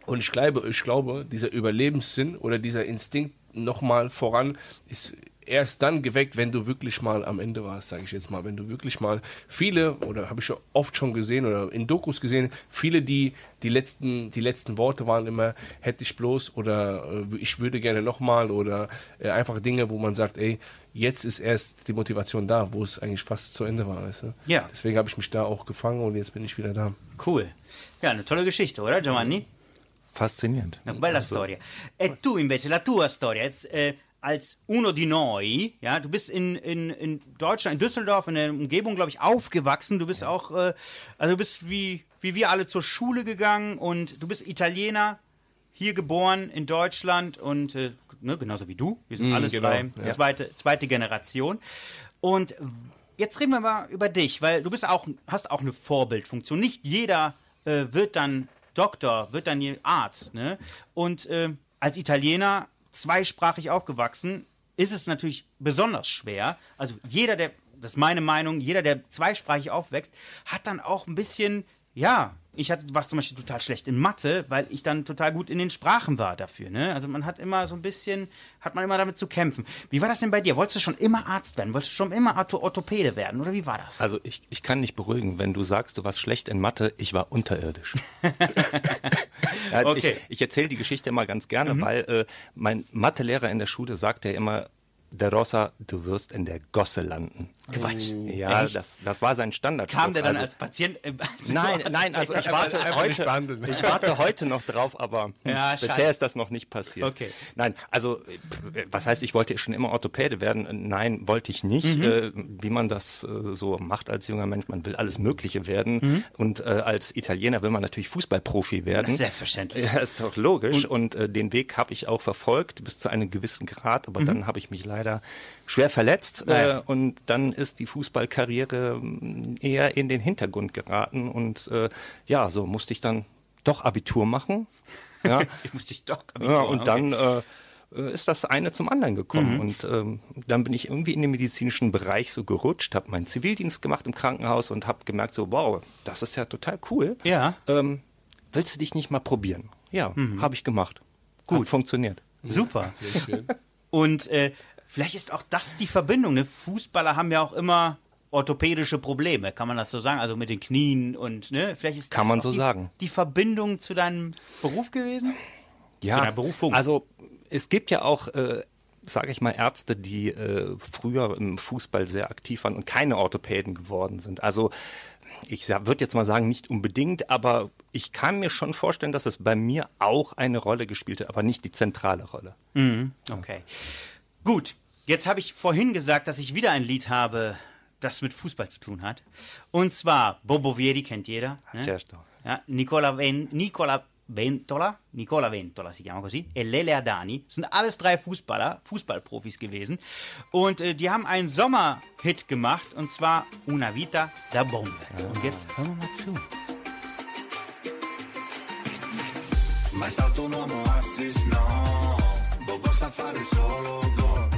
[SPEAKER 2] Und ich glaube, ich glaube, dieser Überlebenssinn oder dieser Instinkt nochmal voran ist erst dann geweckt, wenn du wirklich mal am Ende warst, sage ich jetzt mal. Wenn du wirklich mal viele, oder habe ich schon oft schon gesehen oder in Dokus gesehen, viele, die die letzten, die letzten Worte waren immer, hätte ich bloß oder äh, ich würde gerne nochmal oder äh, einfach Dinge, wo man sagt, ey, jetzt ist erst die Motivation da, wo es eigentlich fast zu Ende war. Weißt du?
[SPEAKER 1] Ja.
[SPEAKER 2] Deswegen habe ich mich da auch gefangen und jetzt bin ich wieder da.
[SPEAKER 1] cool. Ja, eine tolle Geschichte, oder Giovanni?
[SPEAKER 4] Faszinierend.
[SPEAKER 1] Una bella storia. E tu invece, la tua storia, jetzt äh, als uno di noi, ja, du bist in, in, in Deutschland, in Düsseldorf, in der Umgebung, glaube ich, aufgewachsen. Du bist auch, äh, also du bist wie, wie wir alle zur Schule gegangen und du bist Italiener, hier geboren in Deutschland und äh, ne, genauso wie du. Wir sind alles
[SPEAKER 2] genau,
[SPEAKER 1] drei,
[SPEAKER 2] ja.
[SPEAKER 1] zweite, zweite Generation. Und jetzt reden wir mal über dich, weil du bist auch, hast auch eine Vorbildfunktion. Nicht jeder äh, wird dann Doktor, wird dann Arzt. Ne? Und äh, als Italiener, zweisprachig aufgewachsen, ist es natürlich besonders schwer. Also jeder, der, das ist meine Meinung, jeder, der zweisprachig aufwächst, hat dann auch ein bisschen, ja, ich hatte, war zum Beispiel total schlecht in Mathe, weil ich dann total gut in den Sprachen war dafür. Ne? Also man hat immer so ein bisschen, hat man immer damit zu kämpfen. Wie war das denn bei dir? Wolltest du schon immer Arzt werden? Wolltest du schon immer Ortho Orthopäde werden? Oder wie war das?
[SPEAKER 4] Also ich, ich kann dich beruhigen, wenn du sagst, du warst schlecht in Mathe, ich war unterirdisch. ja,
[SPEAKER 1] Okay.
[SPEAKER 4] Ich, ich erzähle die Geschichte immer ganz gerne, weil äh, mein Mathelehrer in der Schule sagte ja immer, der Rossa, du wirst in der Gosse landen.
[SPEAKER 1] Quatsch.
[SPEAKER 4] Ja,
[SPEAKER 1] Echt?
[SPEAKER 4] das, das war sein Standard.
[SPEAKER 1] Kam der dann
[SPEAKER 4] also,
[SPEAKER 1] als Patient? Äh, als
[SPEAKER 4] Nein, nein, also ich warte heute, ich warte heute noch drauf, aber hm,
[SPEAKER 1] Ja,
[SPEAKER 4] bisher ist das noch nicht passiert.
[SPEAKER 1] Okay.
[SPEAKER 4] Nein, also äh, was heißt, ich wollte schon immer Orthopäde werden? Nein, wollte ich nicht.
[SPEAKER 1] Mhm.
[SPEAKER 4] Äh, wie man das äh, so macht als junger Mensch, man will alles Mögliche werden und äh, als Italiener will man natürlich Fußballprofi werden.
[SPEAKER 1] Mhm. Selbstverständlich.
[SPEAKER 4] Ja, ist doch logisch. Und, äh, den Weg habe ich auch verfolgt bis zu einem gewissen Grad,
[SPEAKER 1] Mhm.
[SPEAKER 4] aber dann habe ich mich leider schwer verletzt
[SPEAKER 1] Ja.
[SPEAKER 4] äh, und dann ist die Fußballkarriere mm, eher in den Hintergrund geraten und äh, ja, so musste ich dann doch Abitur machen. Ja,
[SPEAKER 1] Ich muss dich doch.
[SPEAKER 4] ja und dann äh, äh, ist das eine zum anderen gekommen.
[SPEAKER 1] Mhm.
[SPEAKER 4] Und ähm, dann bin ich irgendwie in den medizinischen Bereich so gerutscht, habe meinen Zivildienst gemacht im Krankenhaus und habe gemerkt, so, wow, das ist ja total cool.
[SPEAKER 1] Ja.
[SPEAKER 4] Ähm, willst du dich nicht mal probieren? Ja, habe ich gemacht. Gut. Hat funktioniert.
[SPEAKER 1] Super.
[SPEAKER 2] Sehr schön.
[SPEAKER 1] Und äh, vielleicht ist auch das die Verbindung. Ne? Fußballer haben ja auch immer orthopädische Probleme, kann man das so sagen? Also mit den Knien und ne? Vielleicht ist
[SPEAKER 4] Kann
[SPEAKER 1] das
[SPEAKER 4] man
[SPEAKER 1] auch
[SPEAKER 4] so
[SPEAKER 1] die,
[SPEAKER 4] sagen.
[SPEAKER 1] Die Verbindung zu deinem Beruf gewesen?
[SPEAKER 4] Ja,
[SPEAKER 1] Zu deiner Berufung.
[SPEAKER 4] also es gibt ja auch, äh, sage ich mal, Ärzte, die äh, früher im Fußball sehr aktiv waren und keine Orthopäden geworden sind. Also ich würde jetzt mal sagen, nicht unbedingt, aber ich kann mir schon vorstellen, dass es bei mir auch eine Rolle gespielt hat, aber nicht die zentrale Rolle.
[SPEAKER 1] Okay. Gut, jetzt habe ich vorhin gesagt, dass ich wieder ein Lied habe, das mit Fußball zu tun hat. Und zwar Bobo Vieri kennt jeder. Ne?
[SPEAKER 4] Certo.
[SPEAKER 1] Ja, Nicola, Ven Nicola Ventola, Nicola Ventola si chiama così, e Lele Adani, sind alles drei Fußballer, Fußballprofis gewesen. Und äh, die haben einen Sommerhit gemacht, und zwar Una Vita da Bombe. Und jetzt hören wir mal zu.
[SPEAKER 9] Mai stato un uomo assist, no. Bobo sa fare solo gol.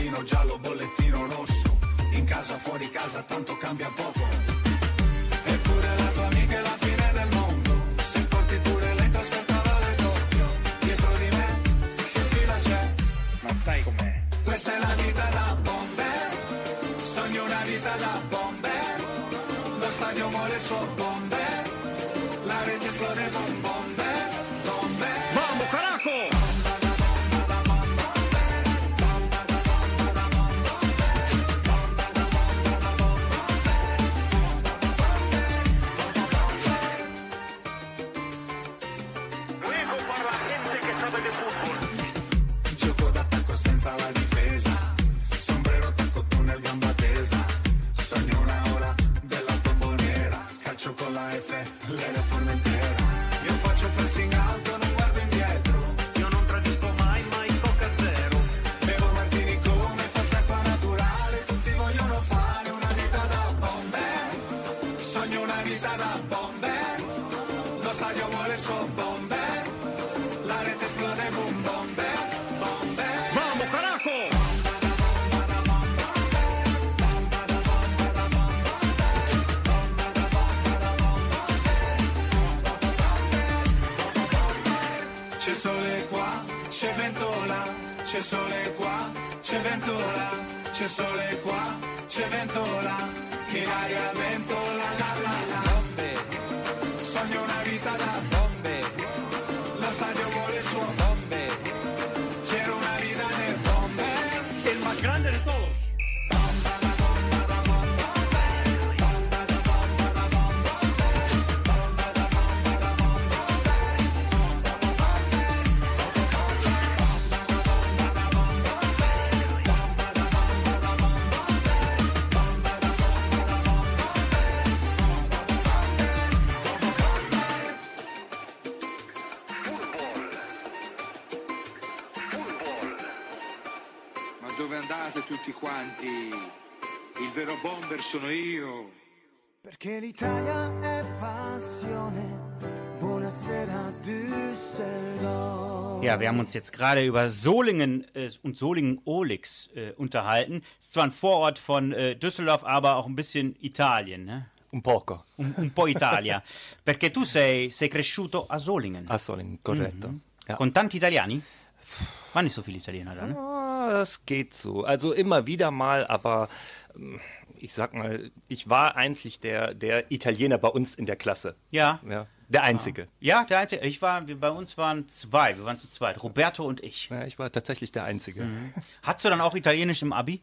[SPEAKER 9] Cartellino giallo, bollettino rosso. In casa, fuori casa, tanto cambia poco. C'è sole qua, c'è vento là, c'è sole qua, c'è vento là, in aria vento la Perché l'Italia è passione. Buonasera Düsseldorf.
[SPEAKER 1] Ja, wir haben uns jetzt gerade über Solingen äh, und Solingen-Olix äh, unterhalten. Ist zwar ein Vorort von äh, Düsseldorf, aber auch ein bisschen Italien, ne?
[SPEAKER 4] Un poco.
[SPEAKER 1] Un, un po' Italia. Perché tu sei, sei cresciuto a Solingen.
[SPEAKER 4] A Solingen, corretto. Ja.
[SPEAKER 1] Con tanti italiani? Waren nicht so viele Italiener da, ne?
[SPEAKER 4] Ah, das geht so. Also immer wieder mal, aber ähm, ich sag mal, ich war eigentlich der, der Italiener bei uns in der Klasse.
[SPEAKER 1] Ja.
[SPEAKER 4] Ja, der Einzige.
[SPEAKER 1] Ja, der einzige. Ich war, wir, bei uns waren zwei. Wir waren zu zweit. Roberto und ich.
[SPEAKER 4] Ja, ich war tatsächlich der Einzige.
[SPEAKER 1] Hattest du dann auch Italienisch im Abi?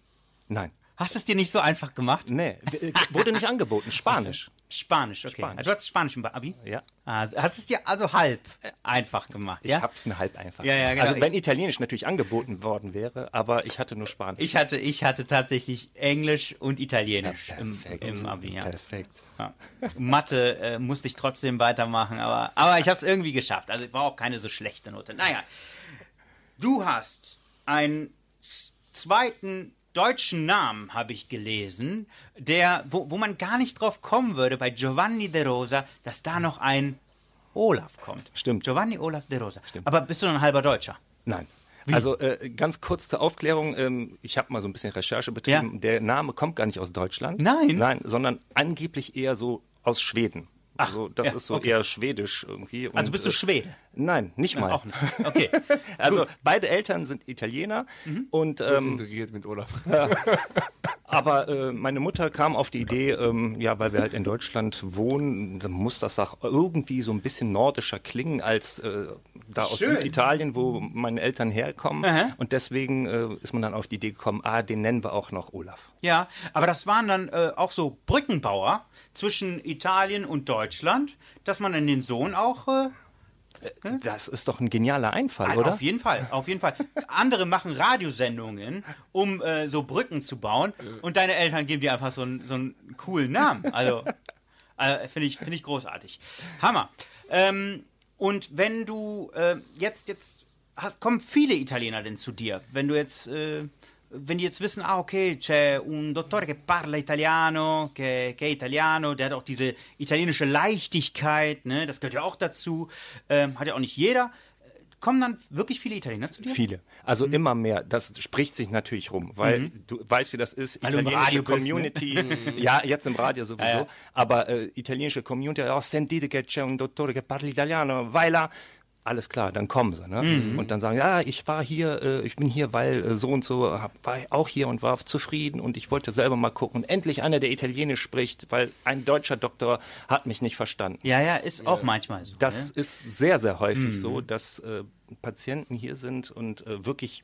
[SPEAKER 4] Nein.
[SPEAKER 1] Hast es dir nicht so einfach gemacht?
[SPEAKER 4] Nee, w- wurde nicht angeboten. Spanisch.
[SPEAKER 1] Spanisch, okay.
[SPEAKER 4] Spanisch.
[SPEAKER 1] Du hattest Spanisch im Abi?
[SPEAKER 4] Ja.
[SPEAKER 1] Ah, hast es dir also halb einfach gemacht,
[SPEAKER 4] Ich
[SPEAKER 1] ja?
[SPEAKER 4] hab's mir halb einfach.
[SPEAKER 1] Ja, ja, genau.
[SPEAKER 4] Also wenn Italienisch natürlich angeboten worden wäre, aber ich hatte nur Spanisch.
[SPEAKER 1] Ich hatte, ich hatte tatsächlich Englisch und Italienisch im,
[SPEAKER 4] Perfekt.
[SPEAKER 1] im Abi, ja.
[SPEAKER 4] Perfekt.
[SPEAKER 1] ja. Mathe äh, musste ich trotzdem weitermachen, aber, aber ich habe es irgendwie geschafft. Also war auch keine so schlechte Note. Naja, du hast einen zweiten deutschen Namen, habe ich gelesen, der, wo, wo man gar nicht drauf kommen würde, bei Giovanni de Rosa, dass da noch ein Olaf kommt.
[SPEAKER 4] Stimmt.
[SPEAKER 1] Giovanni Olaf de Rosa.
[SPEAKER 4] Stimmt.
[SPEAKER 1] Aber bist du dann ein halber Deutscher?
[SPEAKER 4] Nein. Also äh, ganz kurz zur Aufklärung, ähm, ich habe mal so ein bisschen Recherche betrieben.
[SPEAKER 1] Ja.
[SPEAKER 4] Der Name kommt gar nicht aus Deutschland.
[SPEAKER 1] Nein?
[SPEAKER 4] Nein, sondern angeblich eher so aus Schweden. Also das
[SPEAKER 1] ja,
[SPEAKER 4] ist so
[SPEAKER 1] okay.
[SPEAKER 4] eher schwedisch irgendwie.
[SPEAKER 1] Also
[SPEAKER 4] Und,
[SPEAKER 1] bist du
[SPEAKER 4] äh,
[SPEAKER 1] Schwede?
[SPEAKER 4] Nein, nicht mal.
[SPEAKER 1] Auch nicht. Okay.
[SPEAKER 4] Also beide Eltern sind Italiener und
[SPEAKER 2] Kurz
[SPEAKER 4] ähm,
[SPEAKER 2] integriert mit Olaf.
[SPEAKER 4] aber äh, meine Mutter kam auf die Idee, ähm, ja, weil wir halt in Deutschland wohnen, dann muss das auch irgendwie so ein bisschen nordischer klingen als äh, da aus
[SPEAKER 1] Schön.
[SPEAKER 4] Süditalien, wo meine Eltern herkommen.
[SPEAKER 1] Aha.
[SPEAKER 4] Und deswegen äh, ist man dann auf die Idee gekommen, ah, den nennen wir auch noch Olaf.
[SPEAKER 1] Ja, aber das waren dann äh, auch so Brückenbauer zwischen Italien und Deutschland, dass man dann den Sohn auch.
[SPEAKER 4] Das ist doch ein genialer Einfall,
[SPEAKER 1] Nein,
[SPEAKER 4] oder?
[SPEAKER 1] Auf jeden Fall, auf jeden Fall. Andere machen Radiosendungen, um äh, so Brücken zu bauen und deine Eltern geben dir einfach so einen, so einen coolen Namen. Also, äh, finde ich, finde ich großartig. Hammer. Ähm, und wenn du äh, jetzt, jetzt kommen viele Italiener denn zu dir, wenn du jetzt, äh, wenn die jetzt wissen, ah, okay, c'è un dottore che parla italiano, che, che è italiano, der hat auch diese italienische Leichtigkeit, ne, das gehört ja auch dazu, ähm, hat ja auch nicht jeder. Kommen dann wirklich viele Italiener zu dir?
[SPEAKER 4] Viele. Also
[SPEAKER 1] Mhm.
[SPEAKER 4] immer mehr. Das spricht sich natürlich rum, weil du weißt, wie das ist.
[SPEAKER 1] Weil im Radio bist, ne?
[SPEAKER 4] Community. ja, jetzt im Radio sowieso.
[SPEAKER 1] Ja, ja.
[SPEAKER 4] Aber äh, italienische Community, oh, sentite che c'è un dottore che parla italiano, vai là. Alles klar, dann kommen sie. Ne?
[SPEAKER 1] Mhm.
[SPEAKER 4] Und dann sagen, ja, ich war hier, äh, ich bin hier, weil äh, so und so, hab, war auch hier und war zufrieden und ich wollte selber mal gucken. Und endlich einer, der Italienisch spricht, weil ein deutscher Doktor hat mich nicht verstanden.
[SPEAKER 1] Ja, ja, ist auch manchmal so.
[SPEAKER 4] Das
[SPEAKER 1] ne?
[SPEAKER 4] ist sehr, sehr häufig
[SPEAKER 1] Mhm.
[SPEAKER 4] so, dass äh, Patienten hier sind und äh, wirklich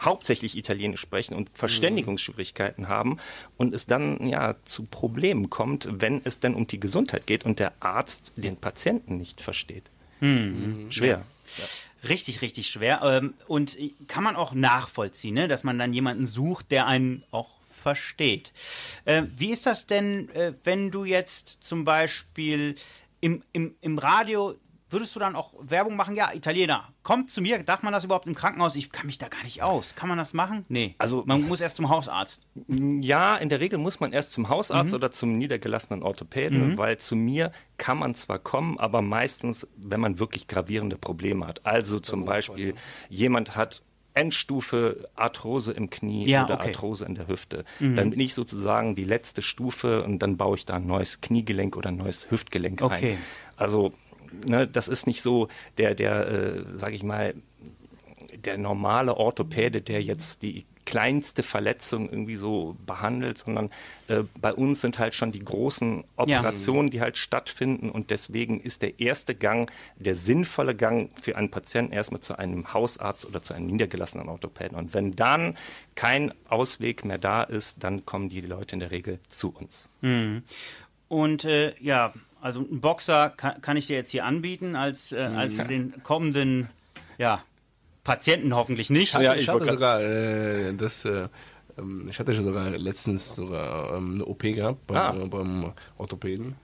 [SPEAKER 4] hauptsächlich Italienisch sprechen und Verständigungsschwierigkeiten haben und es dann ja zu Problemen kommt, wenn es dann um die Gesundheit geht und der Arzt den Patienten nicht versteht.
[SPEAKER 1] Mhm.
[SPEAKER 4] Schwer.
[SPEAKER 1] Richtig, richtig schwer. Ähm, Und kann man auch nachvollziehen, ne? dass man dann jemanden sucht, der einen auch versteht. Äh, Wie ist das denn, äh, wenn du jetzt zum Beispiel im, im, im Radio, würdest du dann auch Werbung machen? Ja, Italiener, kommt zu mir. Darf man das überhaupt im Krankenhaus? Ich kann mich da gar nicht aus. Kann man das machen? Nee.
[SPEAKER 4] Also-
[SPEAKER 1] man muss erst zum Hausarzt.
[SPEAKER 4] Ja, in der Regel muss man erst zum Hausarzt oder zum niedergelassenen Orthopäden, weil zu mir kann man zwar kommen, aber meistens, wenn man wirklich gravierende Probleme hat. Also zum Beispiel, jemand hat Endstufe Arthrose im Knie
[SPEAKER 1] Ja,
[SPEAKER 4] oder
[SPEAKER 1] okay.
[SPEAKER 4] Arthrose in der Hüfte. Dann bin ich sozusagen die letzte Stufe und dann baue ich da ein neues Kniegelenk oder ein neues Hüftgelenk
[SPEAKER 1] Okay.
[SPEAKER 4] ein. Also, ne, das ist nicht so der, der, äh, sag ich mal, der normale Orthopäde, der jetzt die kleinste Verletzung irgendwie so behandelt, sondern äh, bei uns sind halt schon die großen Operationen, die halt stattfinden und deswegen ist der erste Gang, der sinnvolle Gang für einen Patienten erstmal zu einem Hausarzt oder zu einem niedergelassenen Orthopäden. Und wenn dann kein Ausweg mehr da ist, dann kommen die Leute in der Regel zu uns.
[SPEAKER 1] Und äh, ja, also einen Boxer kann, kann ich dir jetzt hier anbieten als, äh, als den kommenden ja, Patienten hoffentlich nicht.
[SPEAKER 4] Ja,
[SPEAKER 2] ich
[SPEAKER 4] ich
[SPEAKER 2] hatte sogar äh, das. Äh, ähm, ich hatte schon sogar letztens sogar ähm, eine OP gehabt beim,
[SPEAKER 4] Ah.
[SPEAKER 2] äh, beim Orthopäden.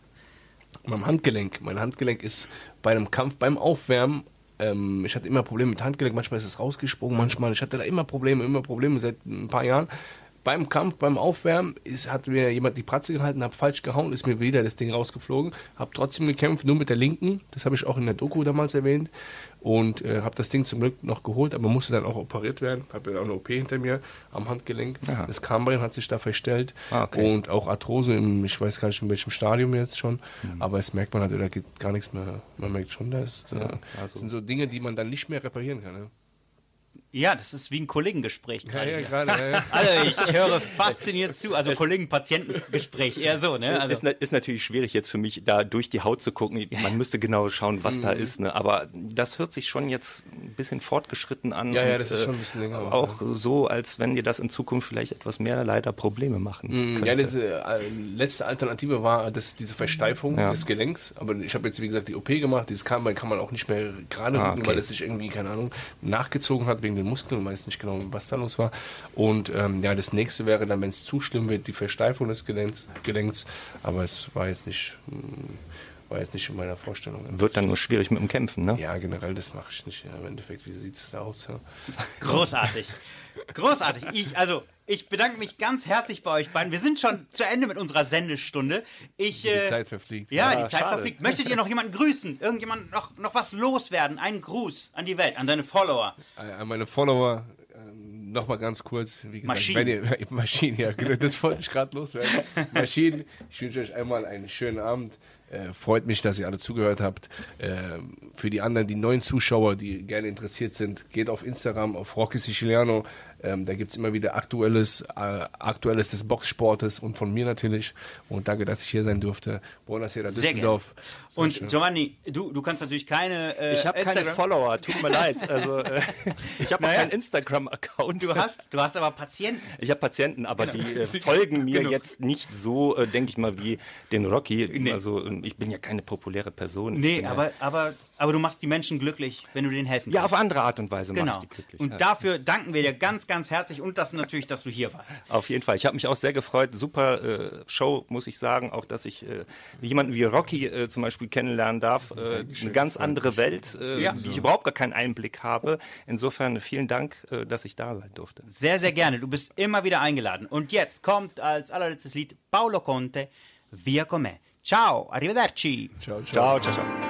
[SPEAKER 2] Beim Handgelenk. Mein Handgelenk ist bei einem Kampf, beim Aufwärmen. Ähm, ich hatte immer Probleme mit Handgelenk. Manchmal ist es rausgesprungen, manchmal. Ich hatte da immer Probleme, immer Probleme seit ein paar Jahren. Beim Kampf, beim Aufwärmen ist, hat mir jemand die Pratze gehalten, hat falsch gehauen, ist mir wieder das Ding rausgeflogen. Habe trotzdem gekämpft, nur mit der linken. Das habe ich auch in der Doku damals erwähnt. Und äh, habe das Ding zum Glück noch geholt, aber musste dann auch operiert werden. Habe ja auch eine OP hinter mir am Handgelenk.
[SPEAKER 4] Aha.
[SPEAKER 2] Das Kambein hat sich da verstellt.
[SPEAKER 4] Ah, okay.
[SPEAKER 2] Und auch Arthrose, im, ich weiß gar nicht in welchem Stadium jetzt schon.
[SPEAKER 4] Mhm.
[SPEAKER 2] Aber es merkt man halt, da geht gar nichts mehr. Man merkt schon, dass, äh,
[SPEAKER 4] also-
[SPEAKER 2] das sind so Dinge, die man dann nicht mehr reparieren kann. Ne?
[SPEAKER 1] Ja, das ist wie ein Kollegengespräch
[SPEAKER 2] Ja,
[SPEAKER 1] gerade.
[SPEAKER 2] ja,
[SPEAKER 1] hier.
[SPEAKER 2] gerade. Ja, ja.
[SPEAKER 1] Also ich höre fasziniert zu. Also Kollegen-Patienten-Gespräch, eher so, ne? Also,
[SPEAKER 4] ist, ist natürlich schwierig jetzt für mich, da durch die Haut zu gucken. Man müsste genau schauen, was
[SPEAKER 2] Mhm.
[SPEAKER 4] da ist. Ne? Aber das hört sich schon jetzt ein bisschen fortgeschritten an.
[SPEAKER 2] Ja, ja,
[SPEAKER 4] und,
[SPEAKER 2] das ist
[SPEAKER 4] äh,
[SPEAKER 2] schon ein bisschen länger auch,
[SPEAKER 4] so, als wenn dir das in Zukunft vielleicht etwas mehr leider Probleme machen könnte.
[SPEAKER 2] Mhm. Ja, das äh, letzte Alternative war das, diese Versteifung
[SPEAKER 4] Ja.
[SPEAKER 2] des Gelenks. Aber ich habe jetzt, wie gesagt, die OP gemacht. Dieses Kambein kann man auch nicht mehr gerade
[SPEAKER 4] Ah,
[SPEAKER 2] rücken,
[SPEAKER 4] okay.
[SPEAKER 2] weil es sich irgendwie, keine Ahnung, nachgezogen hat wegen den Muskeln. Ich weiß nicht genau, was da los war. Und ähm, ja, das nächste wäre dann, wenn es zu schlimm wird, die Versteifung des Gelenks. Gelenks. Aber es war jetzt nicht. mh, war jetzt nicht in meiner Vorstellung.
[SPEAKER 4] Wird dann nur schwierig mit dem Kämpfen, ne?
[SPEAKER 2] Ja, generell, das mache ich nicht. Ja, Im Endeffekt, wie sieht es da aus? Ja?
[SPEAKER 1] Großartig. Großartig. Ich, also, ich bedanke mich ganz herzlich bei euch beiden. Wir sind schon zu Ende mit unserer Sendestunde. Ich,
[SPEAKER 2] Die
[SPEAKER 1] äh,
[SPEAKER 2] Zeit verfliegt.
[SPEAKER 1] Ja,
[SPEAKER 4] Ja,
[SPEAKER 1] die Zeit
[SPEAKER 4] schade.
[SPEAKER 1] verfliegt. Möchtet ihr noch jemanden grüßen? Irgendjemand noch, noch was loswerden? Einen Gruß an die Welt, an deine Follower.
[SPEAKER 2] Äh, An meine Follower ähm, nochmal ganz kurz, wie gesagt,
[SPEAKER 1] Maschinen.
[SPEAKER 2] ihr, Maschinen, ja, genau, das wollte ich gerade loswerden. Maschinen, ich wünsche euch einmal einen schönen Abend. Äh, freut mich, dass ihr alle zugehört habt. Äh, für die anderen, die neuen Zuschauer, die gerne interessiert sind, geht auf Instagram, auf Rocky Siciliano. Ähm, da gibt es immer wieder Aktuelles, äh, Aktuelles des Boxsportes und von mir natürlich. Und danke, dass ich hier sein durfte. Buonasera
[SPEAKER 1] Sehr
[SPEAKER 2] Düsseldorf. Sehr
[SPEAKER 1] Und
[SPEAKER 2] schön.
[SPEAKER 1] Giovanni, du, du kannst natürlich keine. Äh,
[SPEAKER 4] Ich habe keine Follower, tut mir leid. Also äh, ich habe auch
[SPEAKER 1] Naja.
[SPEAKER 4] keinen Instagram-Account.
[SPEAKER 1] Du hast, du hast aber Patienten.
[SPEAKER 4] Ich habe Patienten, aber die äh, folgen mir
[SPEAKER 1] Genug.
[SPEAKER 4] jetzt nicht so, äh, denke ich mal, wie den Rocky. Also äh, ich bin ja keine populäre Person.
[SPEAKER 1] Nee, aber, aber, aber du machst die Menschen glücklich, wenn du denen helfen
[SPEAKER 4] ja,
[SPEAKER 1] kannst.
[SPEAKER 4] auf andere Art und Weise mache
[SPEAKER 1] Genau.
[SPEAKER 4] ich die glücklich.
[SPEAKER 1] Und
[SPEAKER 4] ja.
[SPEAKER 1] dafür danken wir dir ganz, ganz herzlich und das natürlich, dass du hier warst.
[SPEAKER 4] Auf jeden Fall. Ich habe mich auch sehr gefreut. Super äh, Show, muss ich sagen. Auch, dass ich äh, jemanden wie Rocky äh, zum Beispiel kennenlernen darf. Äh, eine ganz andere Welt, äh,
[SPEAKER 1] Ja.
[SPEAKER 4] die ich überhaupt gar keinen Einblick habe. Insofern vielen Dank, äh, dass ich da sein durfte.
[SPEAKER 1] Sehr, sehr gerne. Du bist immer wieder eingeladen. Und jetzt kommt als allerletztes Lied Paolo Conte, Via con me. Ciao, arrivederci.
[SPEAKER 2] Ciao, ciao.
[SPEAKER 4] Ciao, ciao, ciao.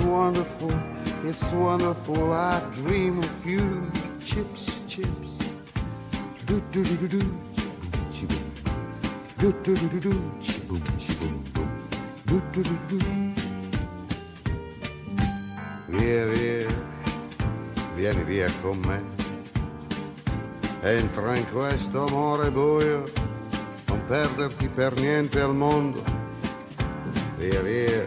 [SPEAKER 10] wonderful, it's wonderful. I dream of you. Chips, chips. Do do do do do. Do do do do do. Chiboom, boom. Do do do do do. Via, via, vieni via con me. Entra in questo amore buio, non perderti per niente al mondo. Via via,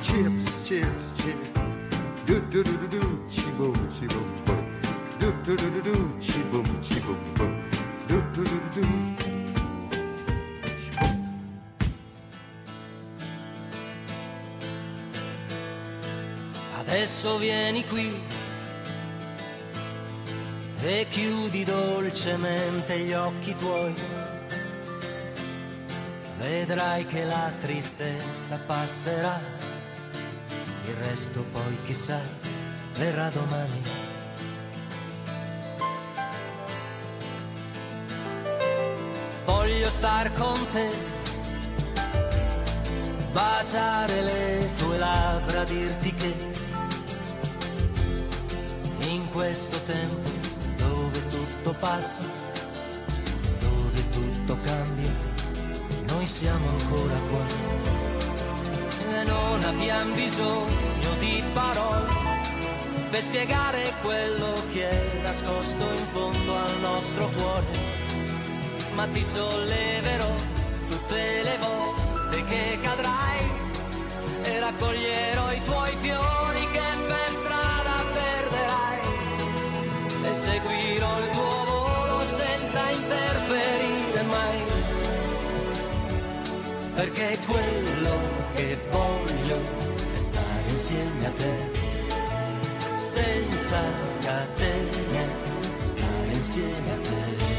[SPEAKER 10] Chips, chips, chips. Do do do do do, chi boom, chi boom boom. Do do do do do, chi boom, chi boom boom. Do do do do do.
[SPEAKER 11] Adesso vieni qui e chiudi dolcemente gli occhi tuoi. Vedrai che la tristezza passerà, resto poi chissà verrà domani. Voglio star con te, baciare le tue labbra, dirti che in questo tempo dove tutto passa, dove tutto cambia, noi siamo ancora qua. Non abbiamo bisogno di parole per spiegare quello che è nascosto in fondo al nostro cuore. Ma ti solleverò tutte le volte che cadrai e raccoglierò i tuoi fiori che per strada perderai e seguirò il tuo volo senza interferire mai. Perché quello che voglio insegnate, senza catene, stare insieme a te.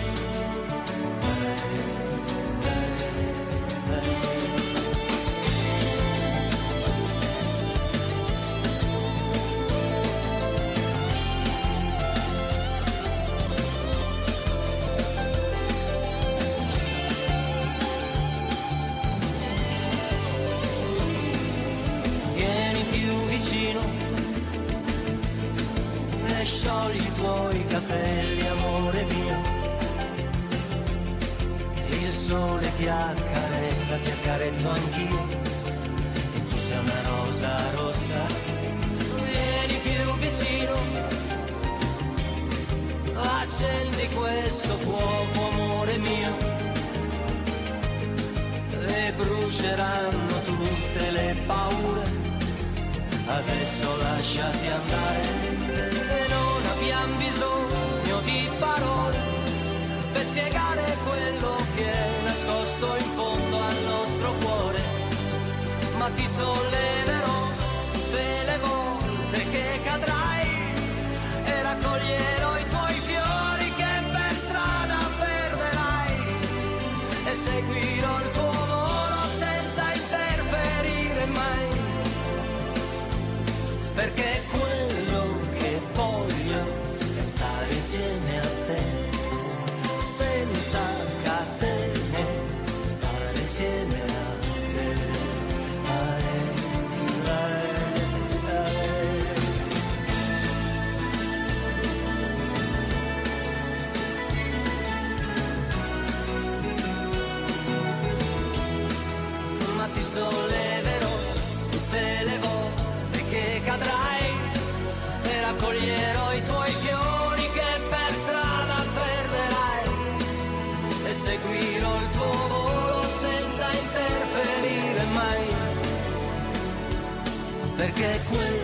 [SPEAKER 11] Accarezza, ti accarezzo anch'io. E tu sei una rosa rossa. Vieni più vicino, accendi questo fuoco, amore mio. E bruceranno tutte le paure adesso lasciati andare e non abbiamo bisogno di parole per spiegare ti solleverò perché quello